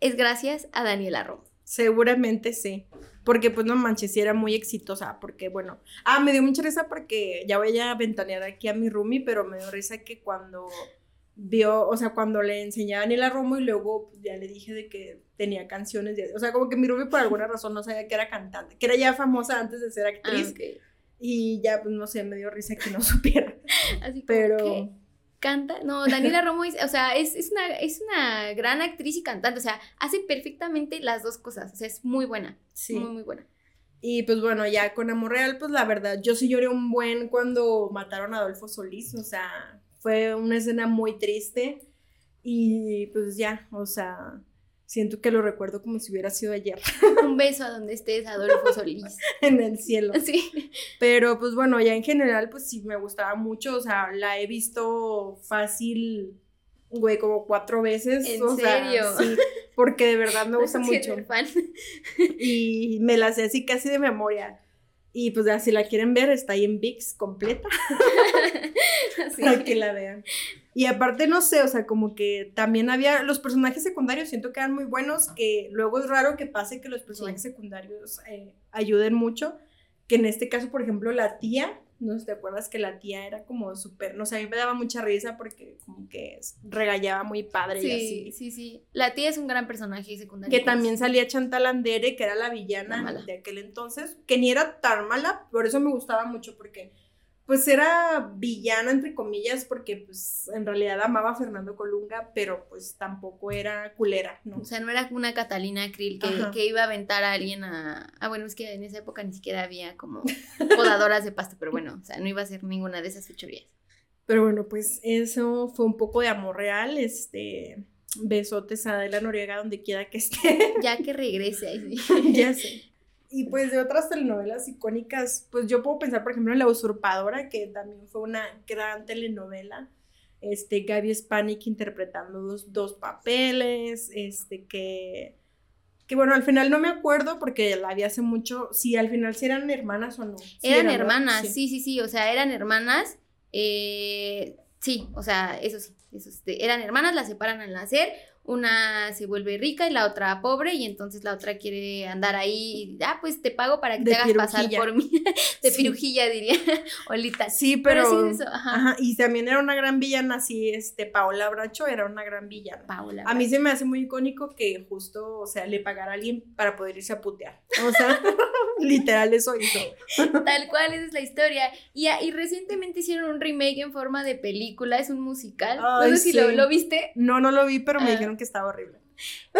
es gracias a Daniela Romo. Seguramente sí. Porque pues no manches, sí era muy exitosa, porque bueno, ah, me dio mucha risa porque ya voy a ventanear aquí a mi roomie, pero me dio risa que cuando vio, o sea, cuando le enseñé a Daniela Romo y luego pues, ya le dije de que tenía canciones, de- o sea, como que mi roomie por alguna razón no sabía que era cantante, que era ya famosa antes de ser Ah, actriz, y ya pues no sé, me dio risa que no supiera, Así pero... que- canta, no, Daniela Romo, es, o sea, es, es, una, es una gran actriz y cantante, o sea, hace perfectamente las dos cosas, o sea, es muy buena, Sí. muy, muy buena. Y pues bueno, ya con Amor Real, pues la verdad, yo sí lloré un buen cuando mataron a Adolfo Solís, o sea, fue una escena muy triste y pues ya, o sea, siento que lo recuerdo como si hubiera sido ayer Un beso a donde estés, Adolfo Solís. en el cielo. Sí. Pero pues bueno, ya en general, pues sí me gustaba mucho, o sea, la he visto fácil güey, como cuatro veces. ¿En o sea, serio? sí, porque de verdad me gusta mucho. fan. Y me la sé así casi de memoria. Y pues ya, si la quieren ver, está ahí en VIX completa para que la vean. Y aparte, no sé, o sea, como que también había los personajes secundarios, siento que eran muy buenos, que luego es raro que pase que los personajes secundarios eh, ayuden mucho, que en este caso, por ejemplo, la tía, no sé te acuerdas que la tía era como súper, no sé, a mí me daba mucha risa porque como que regañaba muy padre y Sí, así. sí, sí. La tía es un gran personaje secundario. Que también salía Chantal Andere, que era la villana La de aquel entonces, que ni era tan mala, por eso me gustaba mucho, porque pues era villana, entre comillas, porque pues en realidad amaba a Fernando Colunga, pero pues tampoco era culera, ¿no? O sea, no era una Catalina Krill que, que iba a aventar a alguien a... Ah, bueno, es que en esa época ni siquiera había como podadoras de pasto, pero bueno, o sea, no iba a hacer ninguna de esas fechorías. Pero bueno, pues eso fue un poco de amor real, este, besotes a Adela Noriega donde quiera que esté. Ya que regrese ahí. sí. ya sé. Y pues de otras telenovelas icónicas, pues yo puedo pensar, por ejemplo, en La Usurpadora, que también fue una gran telenovela. Este, Gaby Spanik interpretando dos, dos papeles, este, que, que bueno, al final no me acuerdo porque la vi hace mucho, si al final si eran hermanas o no. Sí eran hermanas, Sí. sí. sí, sí, o sea, eran hermanas. eh, sí, o sea, eso sí, eso sí, eran hermanas, las separan al nacer. Una se vuelve rica y la otra pobre, y entonces la otra quiere andar ahí. y, Ah, pues te pago para que De te hagas pasar por mí. De Sí. pirujilla, diría. Olita. Sí, pero, Pero sí, eso, ajá. ajá, y también era una gran villana, sí, este, Paola Bracho era una gran villana. Paula. A mí se me hace muy icónico que justo, o sea, le pagara a alguien para poder irse a putear. O sea, literal eso hizo. Tal cual, esa es la historia. Y, a- y recientemente hicieron un remake en forma de película, es un musical. Ay, no sé si lo, lo viste. No, no lo vi, pero me Ah. dijeron que estaba horrible.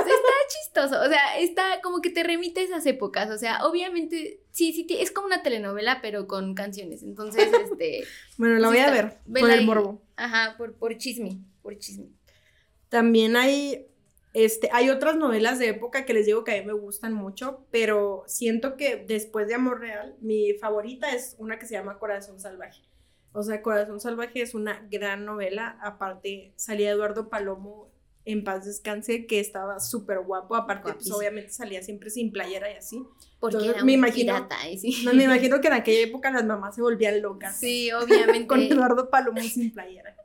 Chistoso, o sea, está como que te remite a esas épocas. O sea, obviamente, sí, sí, es como una telenovela, pero con canciones. Entonces, este. Bueno, la Sí voy a está. ver por el morbo. Ajá, por, por chisme, por chisme. También hay, este, hay otras novelas de época que les digo que a mí me gustan mucho, pero siento que después de Amor Real, mi favorita es una que se llama Corazón Salvaje. O sea, Corazón Salvaje es una gran novela. Aparte, salía Eduardo Palomo en paz descanse, que estaba súper guapo. Aparte, pues obviamente salía siempre sin playera y así. Porque Entonces, era me imagino- pirata, ¿eh? sí. No, me imagino que en aquella época las mamás se volvían locas. Sí, obviamente. Con Eduardo Palomo sin playera.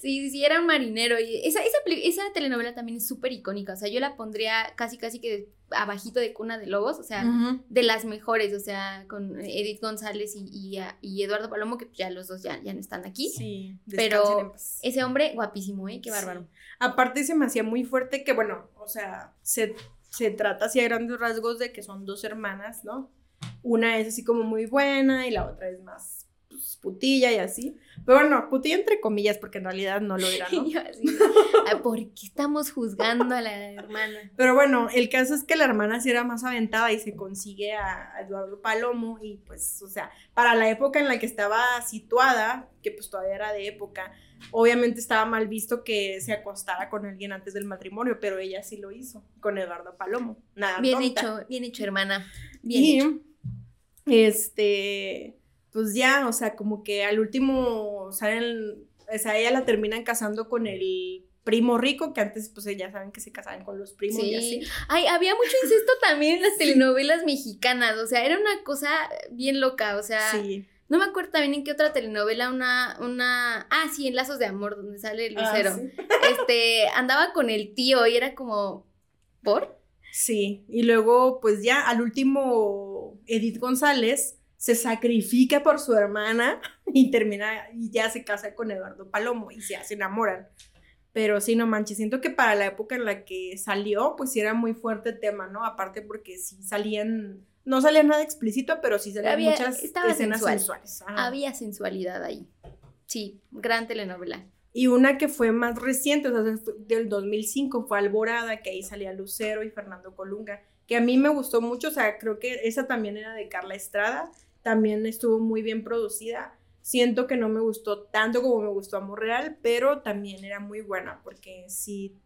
Sí, sí, sí, era un marinero. Y esa, esa, esa telenovela también es súper icónica. O sea, yo la pondría casi, casi que abajito de Cuna de Lobos. O sea, de las mejores. O sea, con Edith González y, y, Eduardo Palomo, que ya los dos ya, ya no están aquí. Sí, Pero descansen en paz. Ese hombre, guapísimo, ¿eh? Qué Sí. bárbaro. Aparte se me hacía muy fuerte que, bueno, o sea, se, se trata así a grandes rasgos de que son dos hermanas, ¿no? Una es así como muy buena y la otra es más putilla y así. Pero bueno, putilla entre comillas porque en realidad no lo era, ¿no? Así, "Ah, ¿Por qué estamos juzgando a la hermana? Pero bueno, el caso es que la hermana sí era más aventada y se consigue a, a Eduardo Palomo y pues, o sea, para la época en la que estaba situada, que pues todavía era de época, obviamente estaba mal visto que se acostara con alguien antes del matrimonio, pero ella sí lo hizo con Eduardo Palomo. Nada Bien tonta. hecho, bien hecho, hermana. Bien y, hecho. este, pues ya, o sea, como que al último salen, o sea, ella la terminan casando con el primo rico, que antes, pues ya saben que se casaban con los primos y así. Sí. Ay, había mucho incesto también en las telenovelas mexicanas. O sea, era una cosa bien loca. O sea, Sí. no me acuerdo también en qué otra telenovela, una, una. Ah, sí, en Lazos de Amor, donde sale el Ah, Lucero. Este, andaba con el tío y era como. ¿Por? Sí, y luego pues ya al último Edith González se sacrifica por su hermana y termina y ya se casa con Eduardo Palomo y ya se enamoran. Pero sí, no manches, siento que para la época en la que salió, pues sí era muy fuerte el tema, ¿no? Aparte porque sí salían, no salía nada explícito, pero sí salían Había- muchas escenas sensual. sensuales. Había sensualidad ahí. Sí, gran telenovela. Y una que fue más reciente, o sea, del 2005, fue Alborada, que ahí salía Lucero y Fernando Colunga, que a mí me gustó mucho, o sea, creo que esa también era de Carla Estrada, también estuvo muy bien producida. Siento que no me gustó tanto como me gustó Amor Real, pero también era muy buena, porque sí,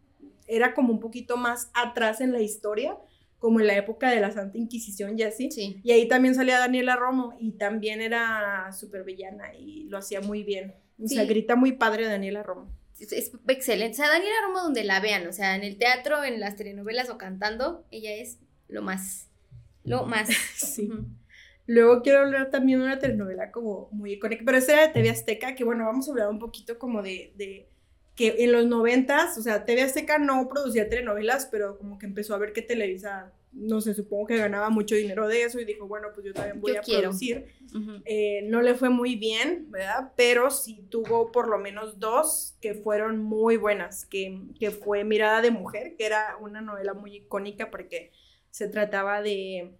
era como un poquito más atrás en la historia, como en la época de la Santa Inquisición y así. Sí. Y ahí también salía Daniela Romo y también era súper villana y lo hacía muy bien. O sea, grita muy padre Daniela Romo. es, excelente. O sea, Daniela Romo donde la vean, o sea, en el teatro, en las telenovelas o cantando, ella es lo más, lo más. Sí. Luego quiero hablar también de una telenovela como muy icónica, pero esa era de TV Azteca, que bueno, vamos a hablar un poquito como de, de que en los noventas, o sea, TV Azteca no producía telenovelas, pero como que empezó a ver que Televisa, no sé, supongo que ganaba mucho dinero de eso y dijo, bueno, pues yo también voy a producir. Eh, no le fue muy bien, ¿verdad? Pero sí tuvo por lo menos dos que fueron muy buenas, que, que fue Mirada de Mujer, que era una novela muy icónica porque se trataba de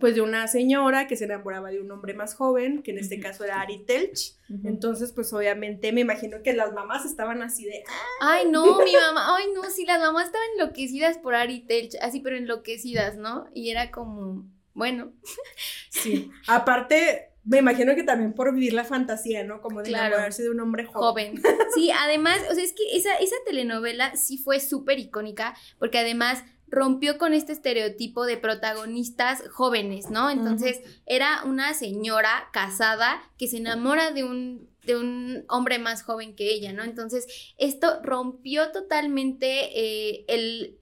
pues de una señora que se enamoraba de un hombre más joven, que en este caso era Ari Telch. Entonces, pues obviamente me imagino que las mamás estaban así de... Ah". Ay, no, mi mamá, ay, no, sí, las mamás estaban enloquecidas por Ari Telch, así, pero enloquecidas, ¿no? Y era como, bueno. Sí, aparte... Me imagino que también por vivir la fantasía, ¿no? Como de enamorarse de un hombre joven. joven. Sí, además, o sea, es que esa, esa telenovela sí fue súper icónica, porque además rompió con este estereotipo de protagonistas jóvenes, ¿no? Entonces era una señora casada que se enamora de un, de un hombre más joven que ella, ¿no? Entonces esto rompió totalmente eh, el,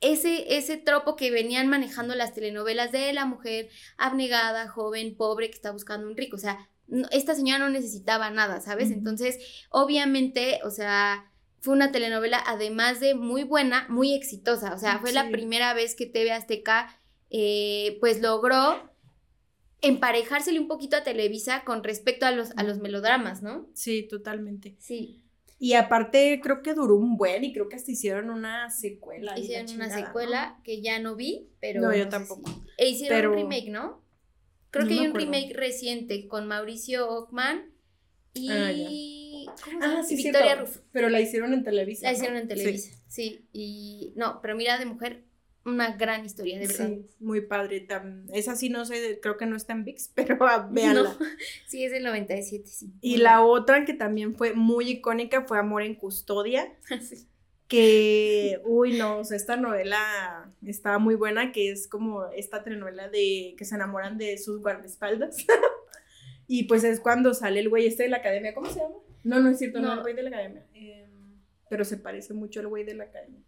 ese, ese tropo que venían manejando las telenovelas de la mujer abnegada, joven, pobre, que está buscando un rico. O sea, esta señora no necesitaba nada, ¿sabes? Entonces, obviamente, o sea, fue una telenovela, además de muy buena, muy exitosa. O sea, fue la primera vez que TV Azteca, eh, pues logró emparejársele un poquito a Televisa con respecto a los, a los melodramas, ¿no? Sí, totalmente. Sí. Y aparte, creo que duró un buen y creo que hasta hicieron una secuela. Hicieron una secuela que ya no vi, pero. No, yo tampoco. E hicieron un remake, ¿no? Creo que hay un remake reciente con Mauricio Ockman y. Ah, ah, sí, Victoria Rufo. Pero la hicieron en Televisa. La hicieron en Televisa, sí. Y no, pero mira de mujer, una gran historia, de verdad. Sí, muy padre. esa sí no sé, creo que no está en VIX, pero ah, véanla. sí, es del 97, sí. Y la otra que también fue muy icónica fue Amor en Custodia. sí. Que, uy, no, o sea, esta novela estaba muy buena, que es como esta telenovela de que se enamoran de sus guardaespaldas. y pues es cuando sale el güey este de la academia, ¿cómo se llama? No, no es cierto, no, el güey de la academia. Em, pero se parece mucho al güey de la academia.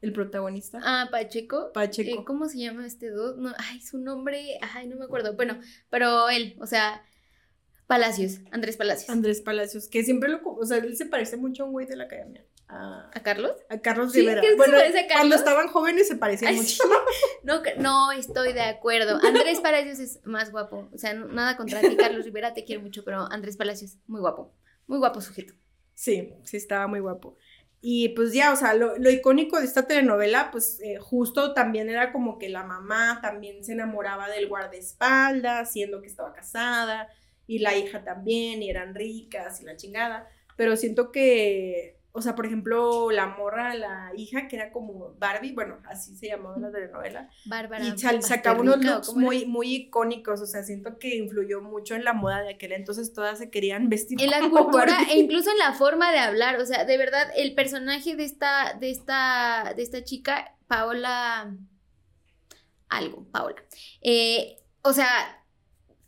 El protagonista. Ah, Pacheco. Pacheco. Eh, ¿Cómo se llama este dude? No, ay, su nombre, ay, no me acuerdo. Bueno, pero él, o sea, Palacios, Andrés Palacios. Andrés Palacios, que siempre lo, o sea, él se parece mucho a un güey de la academia. ¿A, Carlos? A Carlos Rivera. Bueno, cuando estaban jóvenes se parecían mucho. No, no estoy de acuerdo. Andrés Palacios es más guapo. O sea, nada contra ti, Carlos Rivera, te quiero mucho, pero Andrés Palacios, muy guapo. Muy guapo sujeto. Sí, sí, estaba muy guapo. Y pues ya, o sea, lo, icónico de esta telenovela, pues eh, justo también era como que la mamá también se enamoraba del guardaespaldas, siendo que estaba casada, y la hija también, y eran ricas y la chingada. Pero siento que o sea, por ejemplo, la morra, la hija, que era como Barbie, bueno, así se llamaba la telenovela. Bárbara. Y sacaba unos looks muy, muy icónicos, o sea, siento que influyó mucho en la moda de aquel entonces, todas se querían vestir En la cultura e incluso en la forma de hablar, o sea, de verdad, el personaje de esta, de esta, de esta chica, Paola, algo, Paola, eh, o sea,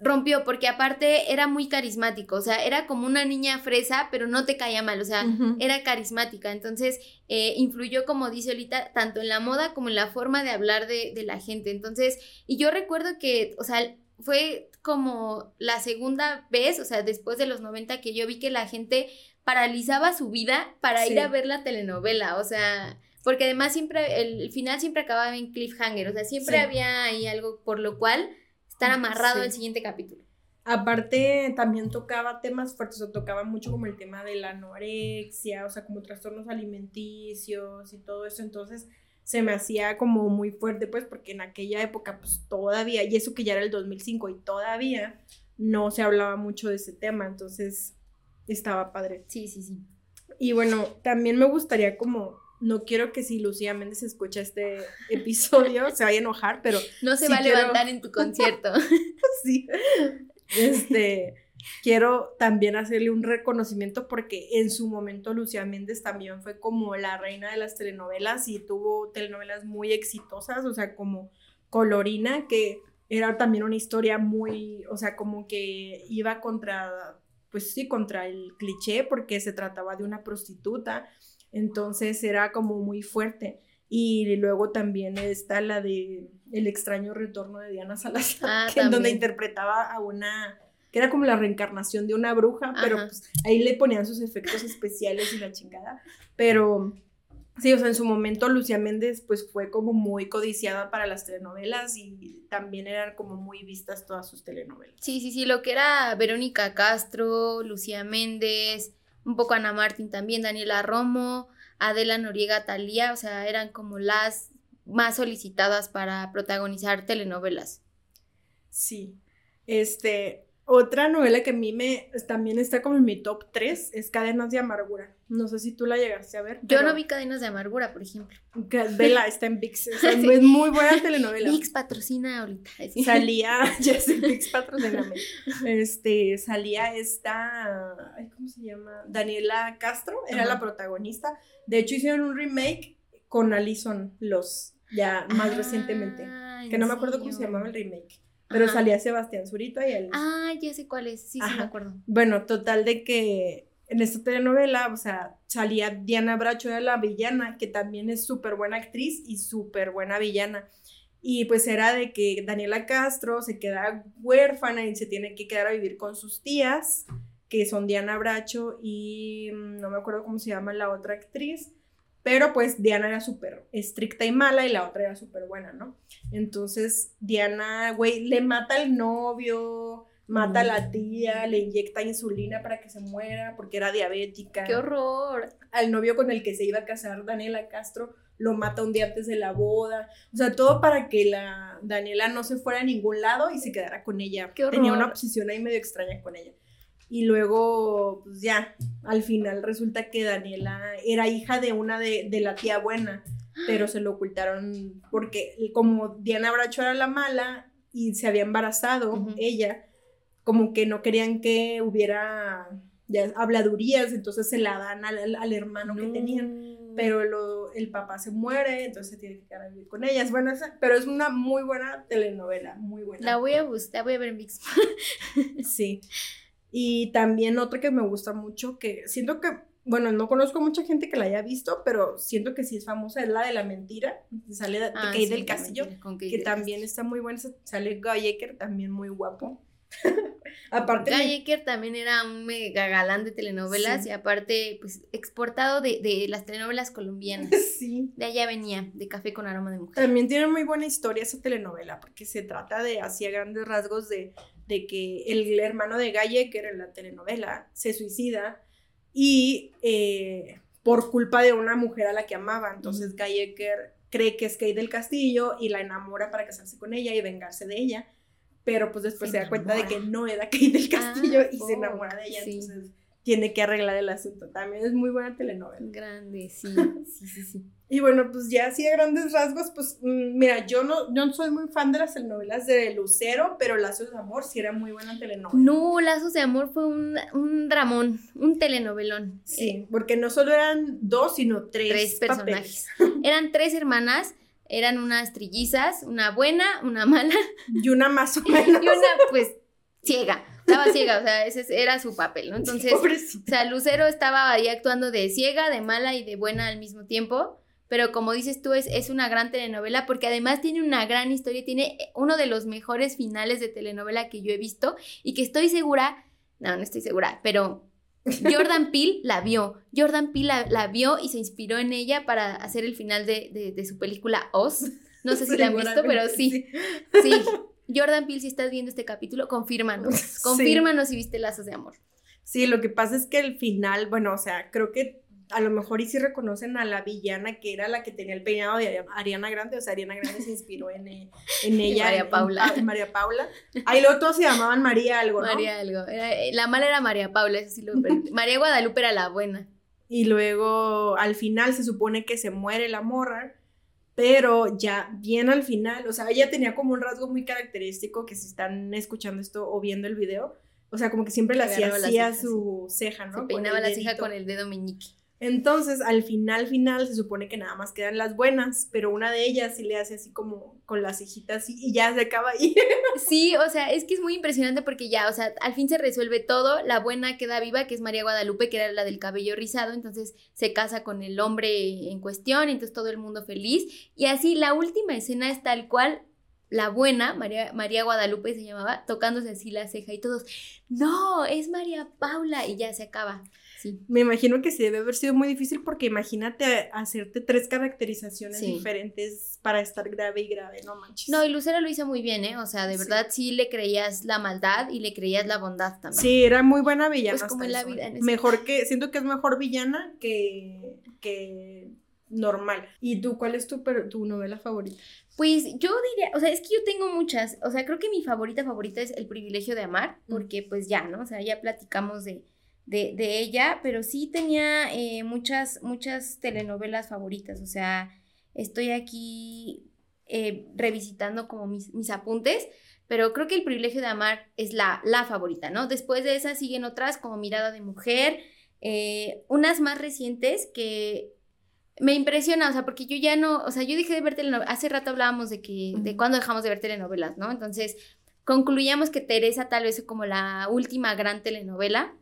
rompió porque aparte era muy carismático, o sea, era como una niña fresa, pero no te caía mal, o sea, era carismática, entonces eh, influyó, como dice ahorita, tanto en la moda como en la forma de hablar de, de la gente, entonces, y yo recuerdo que, o sea, fue como la segunda vez, o sea, después de los 90 que yo vi que la gente paralizaba su vida para ir a ver la telenovela, o sea, porque además siempre, el, final siempre acababa en cliffhanger, o sea, siempre había ahí algo por lo cual estar amarrado al siguiente capítulo. Aparte, también tocaba temas fuertes, o tocaba mucho como el tema de la anorexia, o sea, como trastornos alimenticios y todo eso, entonces se me hacía como muy fuerte, pues, porque en aquella época, pues, todavía, y eso que ya era el 2005, y todavía no se hablaba mucho de ese tema, entonces estaba padre. Sí, sí, sí. Y bueno, también me gustaría como no quiero que si Lucía Méndez escucha este episodio se vaya a enojar, pero... No se va a levantar en tu concierto. sí. Este, quiero también hacerle un reconocimiento porque en su momento Lucía Méndez también fue como la reina de las telenovelas y tuvo telenovelas muy exitosas, o sea, como Colorina, que era también una historia muy, o sea, como que iba contra pues sí, contra el cliché porque se trataba de una prostituta, entonces era como muy fuerte. Y luego también está la de El extraño retorno de Diana Salazar, Ah, que en donde interpretaba a una, que era como la reencarnación de una bruja, pero pues ahí le ponían sus efectos especiales y la chingada. Pero sí, o sea, en su momento Lucía Méndez pues fue como muy codiciada para las telenovelas y también eran como muy vistas todas sus telenovelas. Sí, sí, sí, lo que era Verónica Castro, Lucía Méndez, un poco Ana Martín también, Daniela Romo, Adela Noriega, Talía, o sea, eran como las más solicitadas para protagonizar telenovelas. Sí. Este, otra novela que a mí me también está como en mi top 3 es Cadenas de Amargura. No sé si tú la llegaste a ver. Yo no vi Cadenas de Amargura, por ejemplo. que- Vela, está en VIX. O sea, Sí. Es muy buena telenovela. Vix patrocina ahorita. sí. Salía, ya sé, VIX patrocíname. Este, salía esta, ay, ¿cómo se llama? Daniela Castro, era la protagonista. De hecho, hicieron un remake con Alison Los, ya más recientemente. Ah, Que ¿en no me acuerdo cómo se llamaba el remake. Pero Ajá. salía Sebastián Zurita y él. Ah, ya sé cuál es. Sí, sí, me Ajá. acuerdo. Bueno, total de que en esta telenovela, o sea, salía Diana Bracho de la villana, que también es súper buena actriz y súper buena villana. Y pues era de que Daniela Castro se queda huérfana y se tiene que quedar a vivir con sus tías, que son Diana Bracho y mm, no me acuerdo cómo se llama la otra actriz, pero pues Diana era súper estricta y mala y la otra era súper buena, ¿no? Entonces Diana, güey, le mata al novio, mata a la tía, le inyecta insulina para que se muera porque era diabética. ¡Qué horror! Al novio con el que se iba a casar Daniela Castro lo mata un día antes de la boda. O sea, todo para que la Daniela no se fuera a ningún lado y se quedara con ella. ¡Qué Tenía horror! una posición ahí medio extraña con ella. Y luego, pues ya, al final resulta que Daniela era hija de una de, de la tía buena, pero se lo ocultaron porque como Diana Bracho era la mala y se había embarazado ella, como que no querían que hubiera ya, habladurías, entonces se la dan al, al hermano que tenían pero lo- el papá se muere, entonces se tiene que quedar a vivir con ellas. Bueno, esa- pero es una muy buena telenovela, muy buena. La voy a buscar, voy a ver en Vix. Sí. Y también otra que me gusta mucho, que siento que, bueno, no conozco mucha gente que la haya visto, pero siento que sí es famosa, es la de la mentira. Sale de, Ah, Kate sí, del Castillo, mentira, que del también está muy buena. Sale Guy Ecker, también muy guapo. Aparte, Guy Ecker también era un mega galán de telenovelas Sí. y aparte, pues, exportado de, de las telenovelas colombianas. sí. De allá venía, de Café con aroma de mujer. También tiene muy buena historia esa telenovela, porque se trata de, así a grandes rasgos, de, de que el hermano de Galle, que era en la telenovela, se suicida y eh, por culpa de una mujer a la que amaba. Entonces. Gallecker cree que es Kate del Castillo y la enamora para casarse con ella y vengarse de ella. Pero pues después Se se, da cuenta de que no era Kate del Castillo Ah, y se enamora de ella. sí. Entonces tiene que arreglar el asunto. También es muy buena telenovela. Grande, sí, sí, sí, sí. Y bueno, pues ya así a grandes rasgos, pues mm, mira, yo no, yo no soy muy fan de las telenovelas de Lucero, pero Lazos de Amor sí era muy buena telenovela. No, Lazos de Amor fue un, un dramón, un telenovelón. Sí, Eh, porque no solo eran dos, sino tres, tres personajes. personajes. eran tres hermanas, eran unas trillizas, una buena, una mala Y una más o menos. y una, pues, ciega. Estaba ciega, o sea, ese era su papel, ¿no? Entonces, o Pobrecita. sea, Lucero estaba ahí actuando de ciega, de mala y de buena al mismo tiempo. Pero como dices tú, es, es una gran telenovela porque además tiene una gran historia, tiene uno de los mejores finales de telenovela que yo he visto y que estoy segura, no, no estoy segura, pero Jordan Peele la vio. Jordan Peele la, la vio y se inspiró en ella para hacer el final de, de- de su película Oz. No sé si la han visto, pero sí. Sí. Jordan Peele, si estás viendo este capítulo, confírmanos. Sí. Confírmanos si viste Lazos de Amor. Sí, lo que pasa es que el final, bueno, o sea, creo que a lo mejor y sí reconocen a la villana que era la que tenía el peinado de Ari- Ariana Grande, o sea, Ariana Grande se inspiró en, eh, en ella. María en- en Paula. Pa- María Paula. Ahí luego todos se llamaban María algo, ¿no? María algo. Era- eh, la mala era María Paula, eso sí lo María Guadalupe era la buena. Y luego al final se supone que se muere la morra, pero ya bien al final, o sea, ella tenía como un rasgo muy característico que si están escuchando esto o viendo el video, o sea, como que siempre le hacía la ceja, su ceja, ¿no? Se peinaba la ceja con el dedo meñique. Entonces, al final, final, se supone que nada más quedan las buenas, pero una de ellas sí le hace así como con las hijitas y, ya se acaba ahí. Sí, o sea, es que es muy impresionante porque ya, o sea, al fin se resuelve todo, la buena queda viva, que es María Guadalupe, que era la del cabello rizado, entonces se casa con el hombre en cuestión, entonces todo el mundo feliz, y así la última escena es tal cual la buena, María, María Guadalupe se llamaba, tocándose así la ceja y todos, no, es María Paula, y ya se acaba. Sí. Me imagino que sí debe haber sido muy difícil porque imagínate hacerte tres caracterizaciones diferentes para estar grave y grave, no manches. No, y Lucero lo hizo muy bien, ¿eh? O sea, de verdad sí, le creías la maldad y le creías la bondad también. Sí, era muy buena villana. Pues como en la vida. mejor que, siento que es mejor villana que, que normal. ¿Y tú cuál es tu, tu novela favorita? Pues yo diría, o sea, es que yo tengo muchas, o sea, creo que mi favorita favorita es El privilegio de amar, mm. porque pues ya, ¿no? O sea, ya platicamos de, de, ella, pero sí tenía eh, muchas, muchas telenovelas favoritas, o sea, estoy aquí eh, revisitando como mis, mis, apuntes, pero creo que el privilegio de amar es la, la favorita, ¿no? Después de esa siguen otras como Mirada de Mujer, eh, unas más recientes que me impresiona, o sea, porque yo ya no, o sea, yo dejé de ver telenovelas, hace rato hablábamos de que, de cuándo dejamos de ver telenovelas, ¿no? Entonces, concluíamos que Teresa tal vez es como la última gran telenovela,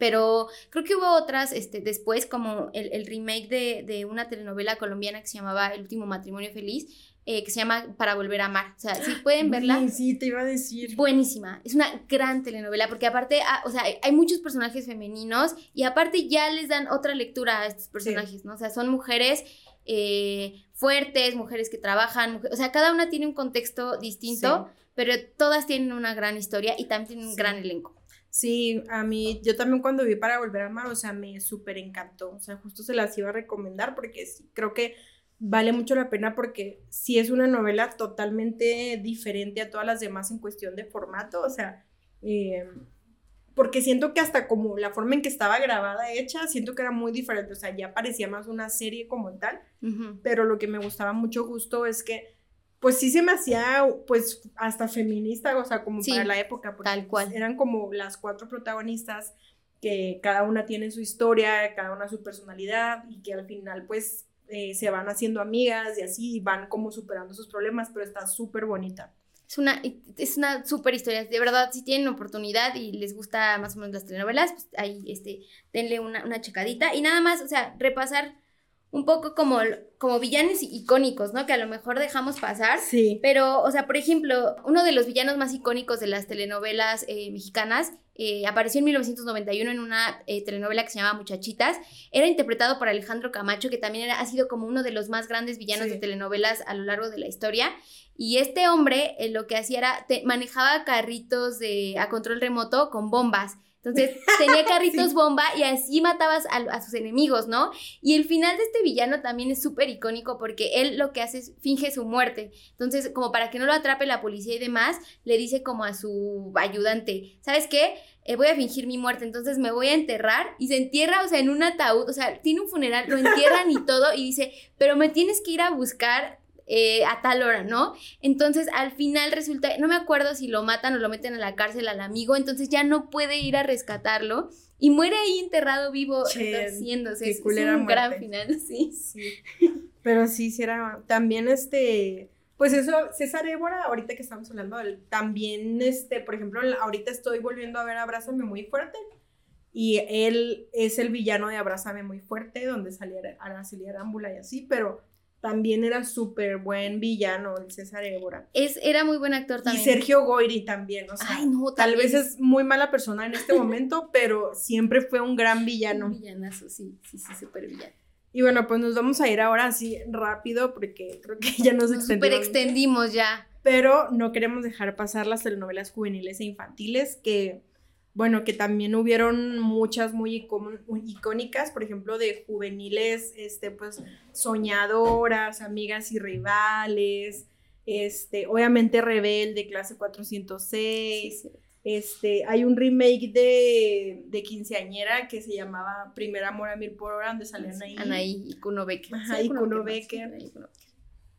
pero creo que hubo otras este, después, como el, remake de, una telenovela colombiana que se llamaba El último matrimonio feliz, eh, que se llama Para volver a amar. O sea, si pueden verla. Sí, te iba a decir. Buenísima. Es una gran telenovela, porque aparte, ah, o sea, hay muchos personajes femeninos y aparte ya les dan otra lectura a estos personajes, ¿no? O sea, son mujeres eh, fuertes, mujeres que trabajan, o sea, cada una tiene un contexto distinto, pero todas tienen una gran historia y también tienen un gran elenco. Sí, a mí, yo también cuando vi para volver a amar, o sea, me súper encantó, o sea, justo se las iba a recomendar porque sí, creo que vale mucho la pena porque sí es una novela totalmente diferente a todas las demás en cuestión de formato, o sea, eh, porque siento que hasta como la forma en que estaba grabada, hecha, siento que era muy diferente, o sea, ya parecía más una serie como tal, pero lo que me gustaba mucho justo es que pues sí se me hacía, pues, hasta feminista, o sea, como para la época. Porque tal cual. Eran como las cuatro protagonistas que cada una tiene su historia, cada una su personalidad y que al final, pues, eh, se van haciendo amigas y así van como superando sus problemas, pero está súper bonita. Es una, es una súper historia. De verdad, si tienen oportunidad y les gusta más o menos las telenovelas, pues ahí este, denle una, una checadita. Y nada más, o sea, repasar un poco como, como villanos icónicos, ¿no? Que a lo mejor dejamos pasar. Sí. Pero, o sea, por ejemplo, uno de los villanos más icónicos de las telenovelas eh, mexicanas eh, apareció en 1991 en una eh, telenovela que se llama Muchachitas. Era interpretado por Alejandro Camacho, que también ha sido como uno de los más grandes villanos de telenovelas a lo largo de la historia. Y este hombre lo que hacía era, manejaba carritos de, a control remoto con bombas. Entonces tenía carritos bomba y así matabas a, sus enemigos, ¿no? Y el final de este villano también es súper icónico porque él lo que hace es finge su muerte. Entonces, como para que no lo atrape la policía y demás, le dice como a su ayudante, ¿sabes qué? Eh, voy a fingir mi muerte, entonces me voy a enterrar y se entierra, o sea, en un ataúd, o sea, tiene un funeral, lo entierran y todo y dice, pero me tienes que ir a buscar eh, a tal hora, ¿no? Entonces al final resulta, no me acuerdo si lo matan o lo meten a la cárcel al amigo, entonces ya no puede ir a rescatarlo y muere ahí enterrado vivo haciéndose. Es, un gran final, sí. Pero sí, sí era también este... Pues eso, César Évora, ahorita que estamos hablando, también, este, por ejemplo, ahorita estoy volviendo a ver Abrázame muy fuerte. Y él es el villano de Abrázame muy fuerte, donde salía Araceli Arámbula y así, pero también era súper buen villano, el César Évora. Es, era muy buen actor también. Y Sergio Goyri también, o sea, Ay, no, tal vez es muy mala persona en este momento, pero siempre fue un gran villano. Un villanazo, sí, sí, sí, súper villano. Y bueno, pues nos vamos a ir ahora así rápido porque creo que ya nos, nos Súper extendimos ya. Pero no queremos dejar pasar las telenovelas juveniles e infantiles que bueno, que también hubieron muchas muy icónicas, por ejemplo, de juveniles, este, pues, soñadoras, amigas y rivales, este, obviamente Rebelde, clase 406, este, hay un remake de, de Quinceañera que se llamaba Primer Amor a Mil por Hora, donde salían ahí. Anaí y Kuno Becker. Ajá, y Kuno Becker.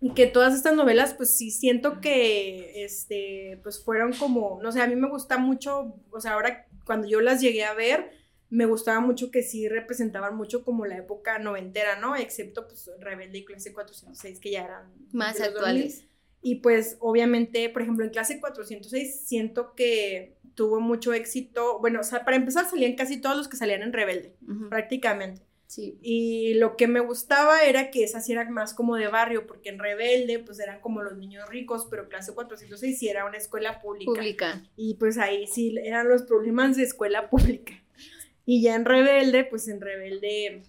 Y que todas estas novelas, pues sí siento que, este, pues fueron como, no sé, a mí me gusta mucho, o sea, ahora cuando yo las llegué a ver, me gustaba mucho que sí representaban mucho como la época noventera, ¿no? Excepto pues Rebelde y Clase 406 que ya eran más actuales. Y pues obviamente, por ejemplo, en Clase 406 siento que tuvo mucho éxito. Bueno, o sea, para empezar salían casi todos los que salían en Rebelde, prácticamente. Sí. Y lo que me gustaba era que esa sí era más como de barrio, porque en Rebelde pues eran como los niños ricos, pero clase 406 sí era una escuela pública. Pública. Y pues ahí sí eran los problemas de escuela pública. Y ya en Rebelde, pues en Rebelde,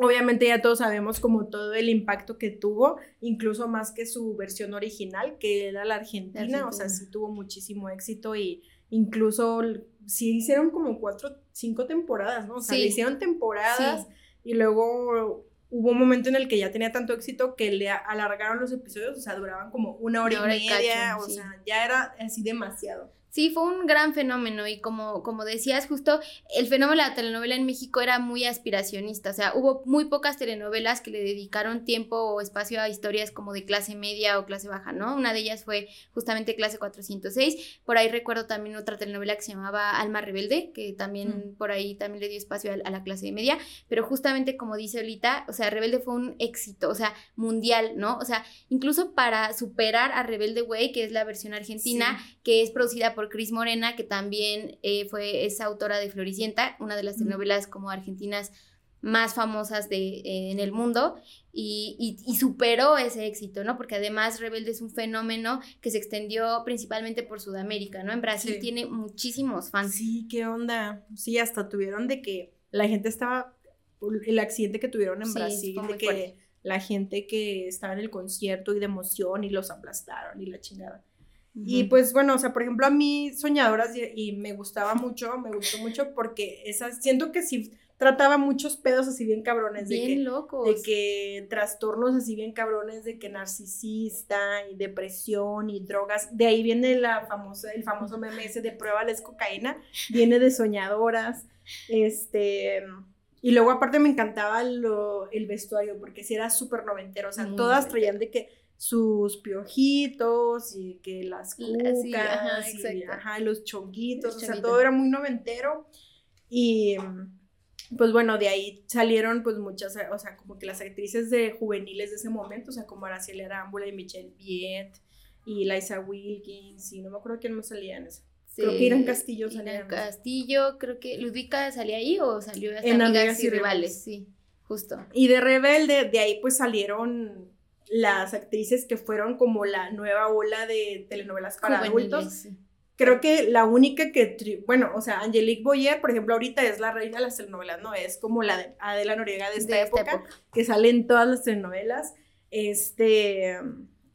obviamente ya todos sabemos como todo el impacto que tuvo, incluso más que su versión original, que era la Argentina, o sea, sí tuvo muchísimo éxito y incluso sí hicieron como cuatro, cinco temporadas, ¿no? O sea, le hicieron temporadas y luego hubo un momento en el que ya tenía tanto éxito que le alargaron los episodios, o sea, duraban como una hora, y media, o sea, ya era así demasiado. Sí, fue un gran fenómeno y como, como decías, justo el fenómeno de la telenovela en México era muy aspiracionista, o sea, hubo muy pocas telenovelas que le dedicaron tiempo o espacio a historias como de clase media o clase baja, ¿no? Una de ellas fue justamente clase 406, por ahí recuerdo también otra telenovela que se llamaba Alma Rebelde, que también por ahí también le dio espacio a, la clase media, pero justamente como dice ahorita, o sea, Rebelde fue un éxito, o sea, mundial, ¿no? O sea, incluso para superar a Rebelde Way, que es la versión argentina, que es producida por por Cris Morena, que también eh, fue, esa autora de Floricienta, una de las telenovelas como argentinas más famosas de, eh, en el mundo y, superó ese éxito, ¿no? Porque además Rebelde es un fenómeno que se extendió principalmente por Sudamérica, ¿no? En Brasil tiene muchísimos fans. Sí, qué onda. Sí, hasta tuvieron de que la gente estaba, el accidente que tuvieron en Brasil, de que la gente que estaba en el concierto y de emoción y los aplastaron y la chingada. Y pues bueno, o sea, por ejemplo, a mí Soñadoras y, me gustaba mucho, me gustó mucho porque esas, siento que sí trataba muchos pedos así bien cabrones. Bien de que, locos. De que trastornos así bien cabrones, de que narcisista y depresión y drogas. De ahí viene la famosa, el famoso meme ese de pruébales cocaína, viene de Soñadoras. Este... Y luego aparte me encantaba lo, el vestuario, porque sí era súper noventero, o sea, todas traían de que sus piojitos y que las cucas y, los chonguitos, o sea, todo era muy noventero y pues bueno, de ahí salieron pues muchas, o sea, como que las actrices de juveniles de ese momento, o sea, como Araceli Arámbula y Michelle Viet y Liza Wilkins y no me acuerdo quién más salía en ese. creo que Irán Castillo salía. Castillo, creo que Ludwika salía ahí o salió en Amigas, y, rivales, sí, justo. Y de Rebelde, de ahí pues salieron las actrices que fueron como la nueva ola de telenovelas para adultos. Creo que la única que, bueno, o sea, Angelique Boyer, por ejemplo, ahorita es la reina de las telenovelas, ¿no? Es como la de Adela Noriega de esta, época, que sale en todas las telenovelas. Este,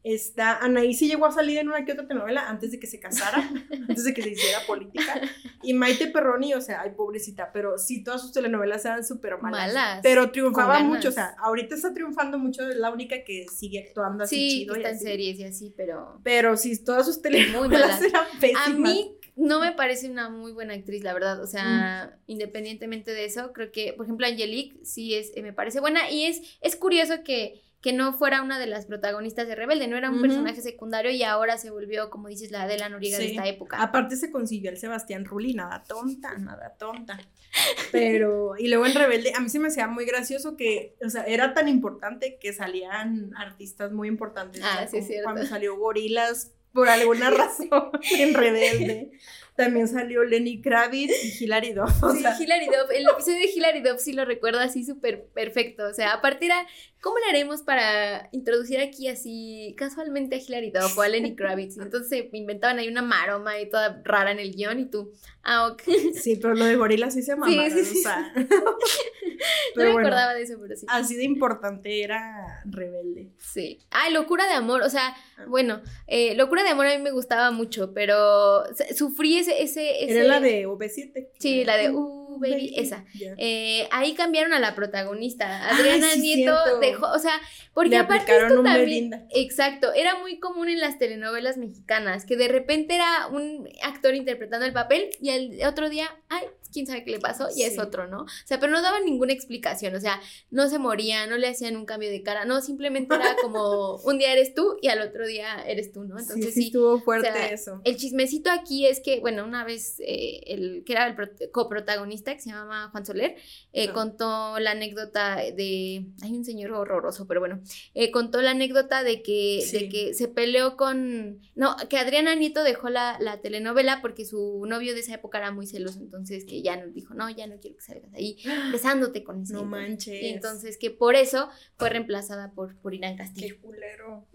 Está, Anaí sí llegó a salir en una que otra telenovela antes de que se casara, antes de que se hiciera política. Y Maite Perroni, o sea, ay, pobrecita, pero sí, todas sus telenovelas eran súper malas, malas. Pero triunfaba mucho, o sea, ahorita está triunfando mucho, es la única que sigue actuando así sí, chido. está en series y así, pero... Pero sí, todas sus telenovelas eran pésimas. A mí no me parece una muy buena actriz, la verdad. O sea, mm. independientemente de eso, creo que, por ejemplo, Angelique sí es, me parece buena. Y es, es curioso que que no fuera una de las protagonistas de Rebelde, no era un personaje secundario y ahora se volvió, como dices, la de la Noriega de esta época. Aparte se consiguió el Sebastián Rulli, nada tonta, nada tonta. Pero, y luego en Rebelde, a mí se me hacía muy gracioso que, o sea, era tan importante que salían artistas muy importantes. Ah, sí, cierto. Cuando salió Gorilas, por alguna razón, en Rebelde. También salió Lenny Kravitz y Hilary Duff. sí, Hilary Duff. El episodio de Hilary Duff sí lo recuerdo así súper perfecto. O sea, a partir de... ¿Cómo le haremos para introducir aquí así casualmente a Hilary Duff o a Lenny Kravitz? Entonces inventaban ahí una maroma y toda rara en el guion y tú, ah, ok. Sí, pero lo de gorila sí se mamaron, sí, sí, sí. no me acordaba de eso, pero sí. Así de importante era Rebelde. Sí. Ay, Locura de Amor, o sea, ah. bueno, eh, Locura de Amor a mí me gustaba mucho, pero sufrí ese, Era la de V7. Sí, la de Uh, baby, esa. Eh, ahí cambiaron a la protagonista. Adriana Nieto dejó, o sea, porque aparte esto también. Exacto, era muy común en las telenovelas mexicanas, que de repente era un actor interpretando el papel y el otro día, ay, quién sabe qué le pasó y es otro, ¿no? O sea, pero no daban ninguna explicación, o sea, no se moría, no le hacían un cambio de cara, no, simplemente era como un día eres tú y al otro día eres tú, ¿no? Entonces sí, estuvo fuerte eso. El chismecito aquí es que, bueno, una vez eh, el que era el coprotagonista que se llama Juan Soler, eh, Ah. contó la anécdota de, hay un señor horroroso, pero bueno, eh, contó la anécdota de que, de Sí. que se peleó con, no, que Adriana Nieto dejó la, la telenovela porque su novio de esa época era muy celoso, entonces que ya nos dijo, no, ya no quiero que salgas ahí besándote con ese. No güey". manches. Y entonces que por eso fue reemplazada por, por Irán Castillo. Qué culero.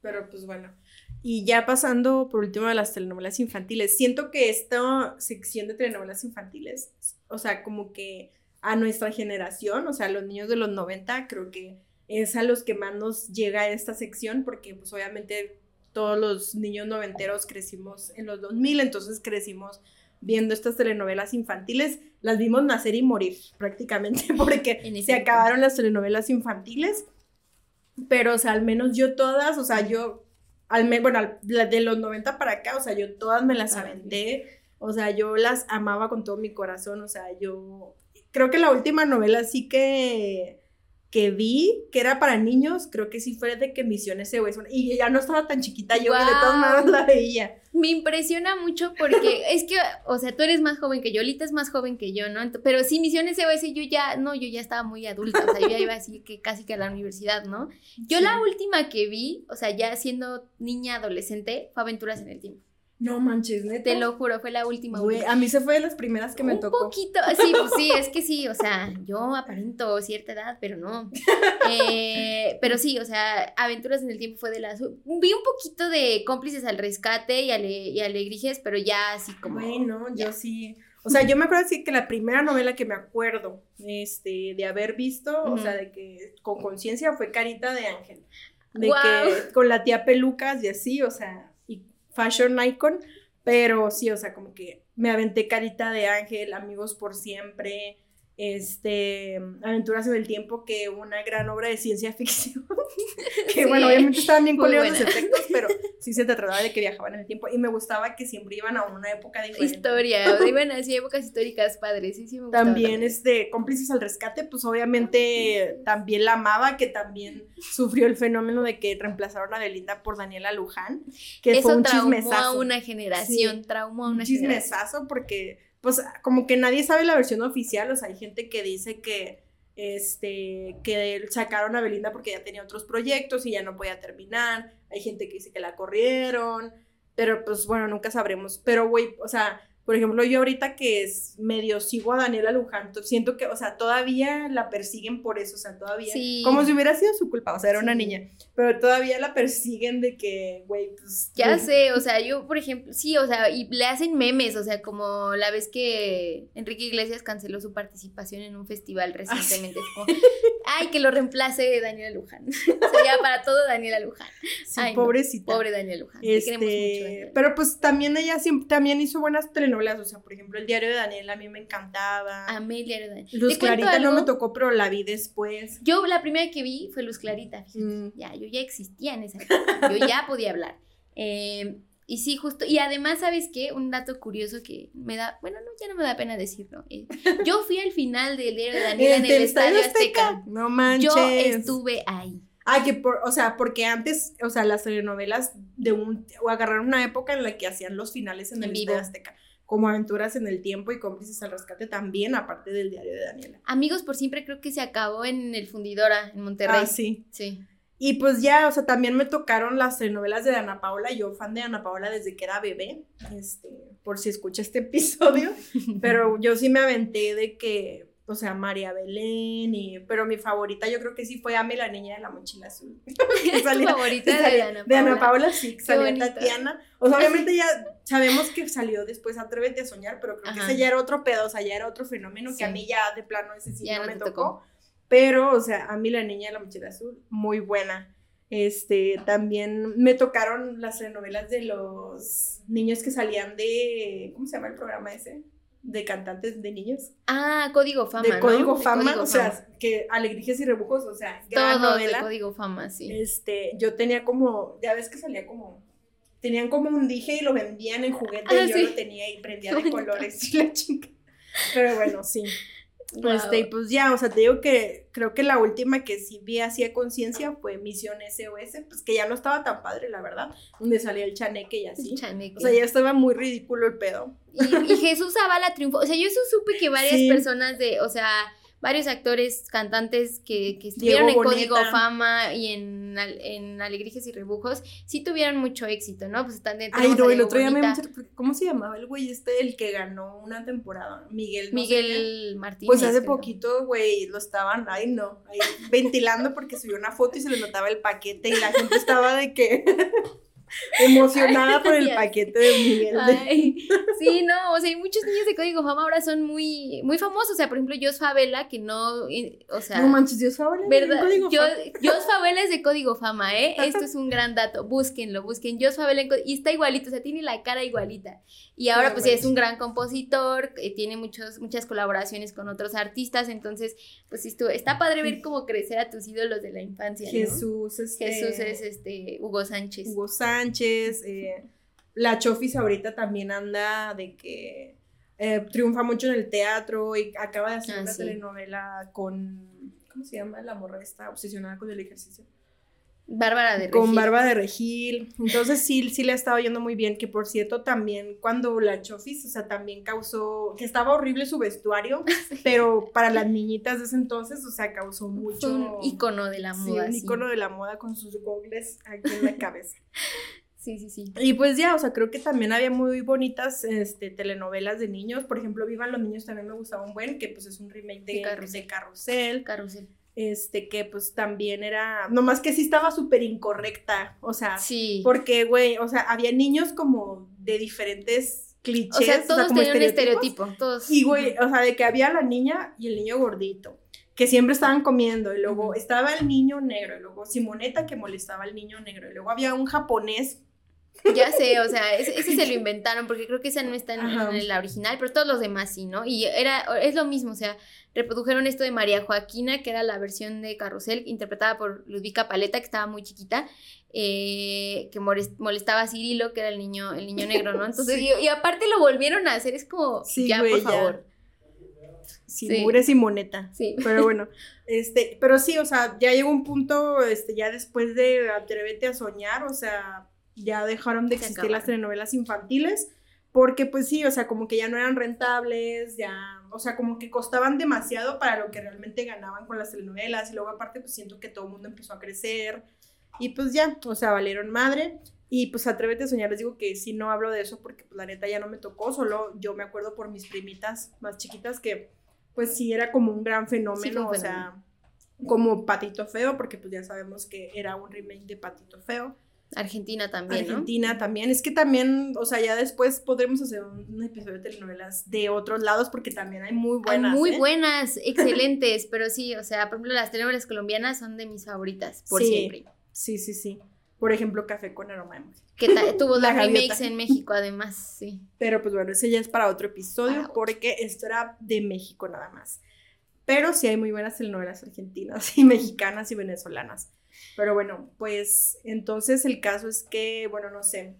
Pero pues bueno. Y ya pasando por último de las telenovelas infantiles, siento que esta sección de telenovelas infantiles, o sea, como que a nuestra generación, o sea, a los niños de los 90, creo que es a los que más nos llega esta sección, porque pues obviamente todos los niños noventeros crecimos en los 2000, entonces crecimos viendo estas telenovelas infantiles, las vimos nacer y morir prácticamente, porque se acabaron las telenovelas infantiles, pero o sea, al menos yo todas, o sea, yo, al menos, bueno, la de los 90 para acá, o sea, yo todas me las Ah, aventé, o sea, yo las amaba con todo mi corazón, o sea, yo creo que la última novela sí que que vi que era para niños, creo que sí fue de que Misiones se y ya no estaba tan chiquita yo, que de todas maneras la veía. Me impresiona mucho porque es que, o sea, tú eres más joven que yo, Lita es más joven que yo, ¿no? Pero sí, Misiones SOS, yo ya, no, yo ya estaba muy adulta, o sea, yo ya iba así que casi que a la universidad, ¿no? Yo Sí. la última que vi, o sea, ya siendo niña adolescente, fue Aventuras en el Tiempo. No manches, neta. Te lo juro, fue la última. Güey, a mí se fue de las primeras que me Un tocó. poquito, sí, pues sí, es que sí, o sea, yo aparento cierta edad, pero no. Eh, pero sí, o sea, Aventuras en el Tiempo fue de las... Vi un poquito de cómplices al rescate y, ale, y alegrijes, pero ya así como... Bueno, yo sí. O sea, yo me acuerdo así que la primera novela que me acuerdo este, de haber visto, o sea, de que con conciencia fue Carita de Ángel. De que con la tía Pelucas y así, o sea, Fashion Icon, pero sí, o sea, como que me aventé Carita de Ángel, Amigos por Siempre, este, Aventuras en el Tiempo, que una gran obra de ciencia ficción, que Sí, bueno, obviamente estaban bien muy coleros los efectos, pero sí se trataba de que viajaban en el tiempo, y me gustaba que siempre iban a una época diferente. Historia, o iban así épocas históricas padres, sí, sí me gustaba También, este, cómplices al rescate, pues obviamente también la amaba, que también sufrió el fenómeno de que reemplazaron a Belinda por Daniela Luján, que Eso fue un traumó chismesazo. a una generación, traumó a un una generación. chismesazo porque, pues, como que nadie sabe la versión oficial, o sea, hay gente que dice que, este, que sacaron a Belinda porque ya tenía otros proyectos y ya no podía terminar, hay gente que dice que la corrieron, pero pues bueno, nunca sabremos, pero güey, o sea, por ejemplo, yo ahorita que es medio sigo a Daniela Luján, to- siento que, o sea, todavía la persiguen por eso, o sea, todavía, Sí. como si hubiera sido su culpa, o sea, era una Sí. niña, pero todavía la persiguen de que, güey, pues... Ya güey, sé, o sea, yo, por ejemplo, sí, o sea, y le hacen memes, o sea, como la vez que Enrique Iglesias canceló su participación en un festival recientemente. Es como, ay, que lo reemplace Daniela Luján. Sería para todo Daniela Luján. Sí, Ay, no, pobrecita. Pobre Daniela Luján. te queremos mucho, Este, Daniela. pero pues también ella siempre, también hizo buenas telenovelas, o sea, por ejemplo, El diario de Daniela a mí me encantaba. Amelia era Daniela. Luz ¿Te cuento Clarita no me tocó, pero la vi después. Yo la primera que vi fue Luz Clarita. Mm. Ya, yo ya existía en esa época. Yo ya podía hablar. Eh, y sí, justo. Y además, ¿sabes qué? Un dato curioso que me da. Bueno, no, ya no me da pena decirlo. eh, yo fui al final del diario de Daniela en el Estadio Azteca. No manches. Yo estuve ahí. Ah, que por, o sea, porque antes, o sea, las telenovelas de un, o agarraron una época en la que hacían los finales en En el vivo. Estadio Azteca, como Aventuras en el Tiempo y Cómplices al Rescate también, aparte del diario de Daniela. Amigos por siempre creo que se acabó en el Fundidora, en Monterrey. Ah, sí. Sí. Y pues ya, o sea, también me tocaron las telenovelas de Ana Paola, yo fan de Ana Paola desde que era bebé, este, por si escucha este episodio, pero yo sí me aventé de que, o sea, María Belén, y, pero mi favorita yo creo que sí fue Ame la niña de la mochila azul. Que ¿Es tu salía- favorita que de salía- Ana De Ana? Paola sí, salía. Tatiana. O sea, obviamente ya sabemos que salió después Atrévete a soñar, pero creo que ese ya era otro pedo, o sea, ya era otro fenómeno que a mí ya de plano ese sí Ya no, no me tocó. tocó. Pero, o sea, a mí la niña de la mochila azul, muy buena. Este, también me tocaron las novelas de los niños que salían de, ¿cómo se llama el programa ese? De cantantes de niños. Ah, Código Fama. de ¿no? Código De Fama, Código o sea, que Alegrijes y Rebujos, o sea, gran Todo de novela. Código Fama, sí. Este, yo tenía como, ya ves que salía como, tenían como un dije y lo vendían en juguete Ah, y yo sí. lo tenía y prendía de colores y la chica. Pero bueno, sí. Este, y pues ya, o sea, te digo que creo que la última que sí vi así a conciencia fue Misión SOS, pues que ya no estaba tan padre, la verdad, donde salía el chaneque y así. O sea, ya estaba muy ridículo el pedo. Y, Jesús Zavala triunfó, o sea, yo eso supe que varias personas de, o sea, varios actores, cantantes que, que estuvieron en Código Fama y en, en Alegrijes y Rebujos, sí tuvieron mucho éxito, ¿no? Pues están dentro Ay, no, el otro día me ¿Cómo se llamaba el güey este, el que ganó una temporada? Miguel. Miguel Martínez. Pues hace poquito, güey, lo estaban, ay no, ahí ventilando porque subió una foto y se le notaba el paquete y la gente estaba de que... emocionada por el paquete de Miguel. sí, no, o sea, hay muchos niños de Código Fama ahora son muy, muy famosos. O sea, por ejemplo, Jos Favela, que no, o sea. No manches, Jos Favela. ¿Verdad? Código Jos Favela es de Código Fama, ¿eh? Esto es un gran dato. Búsquenlo, busquen Jos Favela y está igualito, o sea, tiene la cara igualita. Y ahora, pues, es un gran compositor, eh, tiene muchos, muchas colaboraciones con otros artistas. Entonces, pues, esto, está padre ver cómo crecer a tus ídolos de la infancia. Jesús, este... Jesús es este Hugo Sánchez. Hugo Sánchez Sánchez, eh, la Chofis ahorita también anda de que eh, triunfa mucho en el teatro y acaba de hacer ah, una telenovela con, ¿cómo se llama? La morra está obsesionada con el ejercicio. Bárbara de Regil. Con Bárbara de Regil. Entonces sí, sí le ha estado yendo muy bien, que por cierto también cuando la Chofis, o sea, también causó, que estaba horrible su vestuario, pero para las niñitas de ese entonces, o sea, causó mucho... un icono de la moda. Sí, un icono de la moda con sus gogles aquí en la cabeza. Sí, sí, sí. Y pues ya, o sea, creo que también había muy bonitas este, telenovelas de niños. Por ejemplo, Vivan los niños también me gustaba un buen, que pues es un remake de, de Carrusel. Carrusel. Este, que pues también era, nomás que sí estaba súper incorrecta, o sea, sí. porque, güey, o sea, había niños como de diferentes clichés. O sea, todos tenían un estereotipo, todos. Y, güey, o sea, de que había la niña y el niño gordito, que siempre estaban comiendo, y luego estaba el niño negro, y luego Simoneta que molestaba al niño negro, y luego había un japonés ya sé, o sea, ese, se lo inventaron porque creo que esa no está en, la original, pero todos los demás sí, ¿no? Y era, es lo mismo, o sea, reprodujeron esto de María Joaquina, que era la versión de Carrusel, interpretada por Ludvika Paleta, que estaba muy chiquita, eh, que molestaba a Cirilo, que era el niño, el niño negro, ¿no? Entonces, y, aparte lo volvieron a hacer, es como, ya, por favor. Sí, sí. y moneta. Sí. Pero bueno, este, pero sí, o sea, ya llegó un punto, este, ya después de Atrévete a soñar, o sea, ya dejaron de existir las telenovelas infantiles porque pues sí, o sea, como que ya no eran rentables, ya, o sea, como que costaban demasiado para lo que realmente ganaban con las telenovelas y luego aparte pues siento que todo el mundo empezó a crecer y pues ya, o sea, valieron madre y pues atrévete a soñar, les digo que sí no hablo de eso porque pues la neta ya no me tocó, solo yo me acuerdo por mis primitas más chiquitas que pues sí era como un gran fenómeno, o sea, como Patito Feo, porque pues ya sabemos que era un remake de Patito Feo. Argentina también. Argentina también. Es que también, o sea, ya después podremos hacer un, episodio de telenovelas de otros lados porque también hay muy buenas. Hay muy ¿eh? buenas, excelentes, pero sí, o sea, por ejemplo, las telenovelas colombianas son de mis favoritas, por siempre. Sí, sí, sí. Por ejemplo, Café con aroma de Que tuvo la remakes en México, además, sí. Pero pues bueno, ese ya es para otro episodio porque esto era de México nada más. Pero sí hay muy buenas telenovelas argentinas y mexicanas y venezolanas. Pero bueno, pues entonces el caso es que, bueno, no sé,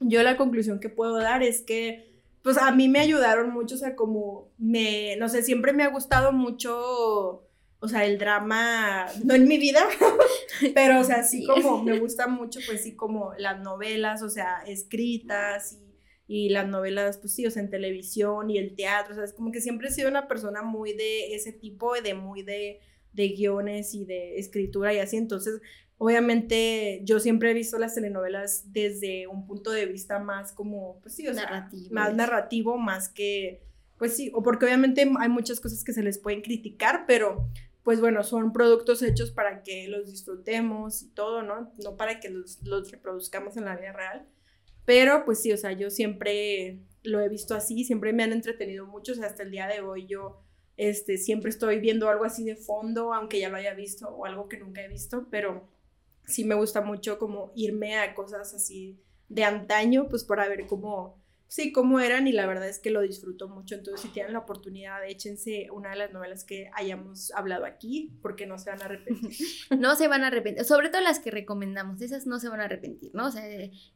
yo la conclusión que puedo dar es que, pues a mí me ayudaron mucho, o sea, como me, no sé, siempre me ha gustado mucho, o sea, el drama, no en mi vida, pero, o sea, sí, como me gusta mucho, pues sí, como las novelas, o sea, escritas y y las novelas, pues sí, o sea, en televisión y el teatro, o sea, es como que siempre he sido una persona muy de ese tipo, de muy de de guiones y de escritura y así. Entonces, obviamente yo siempre he visto las telenovelas desde un punto de vista más como, pues sí, o sea, más narrativo, más que, pues sí, o porque obviamente hay muchas cosas que se les pueden criticar, pero pues bueno, son productos hechos para que los disfrutemos y todo, ¿no? No para que los, los reproduzcamos en la vida real. Pero pues sí, o sea, yo siempre lo he visto así, siempre me han entretenido mucho, o sea, hasta el día de hoy yo este, siempre estoy viendo algo así de fondo, aunque ya lo haya visto o algo que nunca he visto, pero sí me gusta mucho como irme a cosas así de antaño, pues para ver cómo, sí, cómo eran y la verdad es que lo disfruto mucho. Entonces, si tienen la oportunidad, échense una de las novelas que hayamos hablado aquí, porque no se van a arrepentir. no se van a arrepentir, sobre todo las que recomendamos, esas no se van a arrepentir, ¿no? O sea,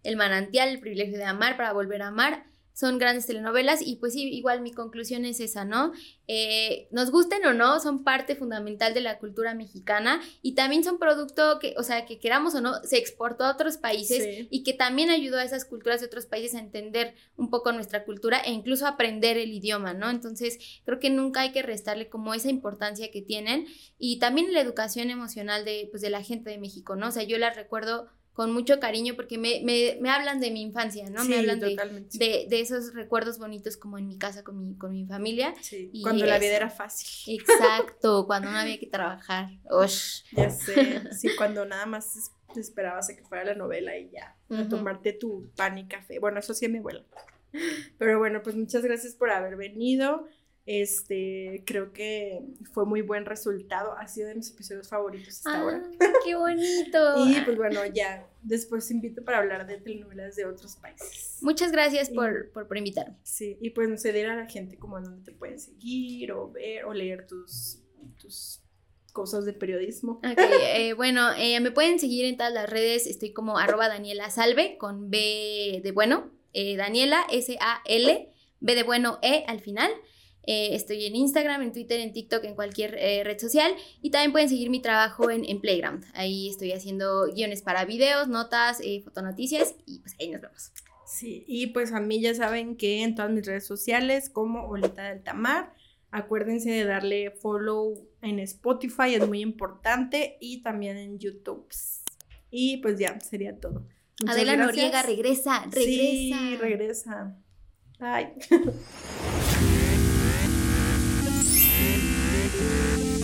El manantial, el privilegio de amar para volver a amar son grandes telenovelas y pues sí, igual mi conclusión es esa, ¿no? Eh, nos gusten o no, son parte fundamental de la cultura mexicana y también son producto que, o sea, que queramos o no, se exportó a otros países y que también ayudó a esas culturas de otros países a entender un poco nuestra cultura e incluso aprender el idioma, ¿no? Entonces, creo que nunca hay que restarle como esa importancia que tienen y también la educación emocional de, pues, de la gente de México, ¿no? O sea, yo las recuerdo con mucho cariño porque me, me, me hablan de mi infancia, ¿no? me hablan de, de, de, esos recuerdos bonitos como en mi casa con mi, con mi familia. Sí, cuando la vida era fácil. Exacto, cuando no había que trabajar. Ush. Ya sé, sí, cuando nada más esperabas a que fuera la novela y ya, a tomarte tu pan y café. Bueno, eso sí mi abuela. Pero bueno, pues muchas gracias por haber venido. Este, creo que fue muy buen resultado. Ha sido de mis episodios favoritos hasta ahora. Ah, ¡Qué bonito! y pues bueno, ya después invito para hablar de telenovelas de otros países. Muchas gracias por, por, invitarme. Sí, y pues no sé, a la gente como dónde te pueden seguir o ver o leer tus, tus cosas de periodismo. Ok, eh, bueno, eh, me pueden seguir en todas las redes. Estoy como arroba Daniela Salve con B de bueno. Eh, Daniela S-A-L, B de bueno E al final. Eh, estoy en Instagram, en Twitter, en TikTok, en cualquier eh, red social. Y también pueden seguir mi trabajo en, Playground. Ahí estoy haciendo guiones para videos, notas, eh, fotonoticias y pues ahí nos vemos. Sí, y pues a mí ya saben que en todas mis redes sociales como Olita del Tamar, acuérdense de darle follow en Spotify, es muy importante, y también en YouTube. Y pues ya, sería todo. Adela Noriega regresa, regresa. Sí, regresa. Bye. thank you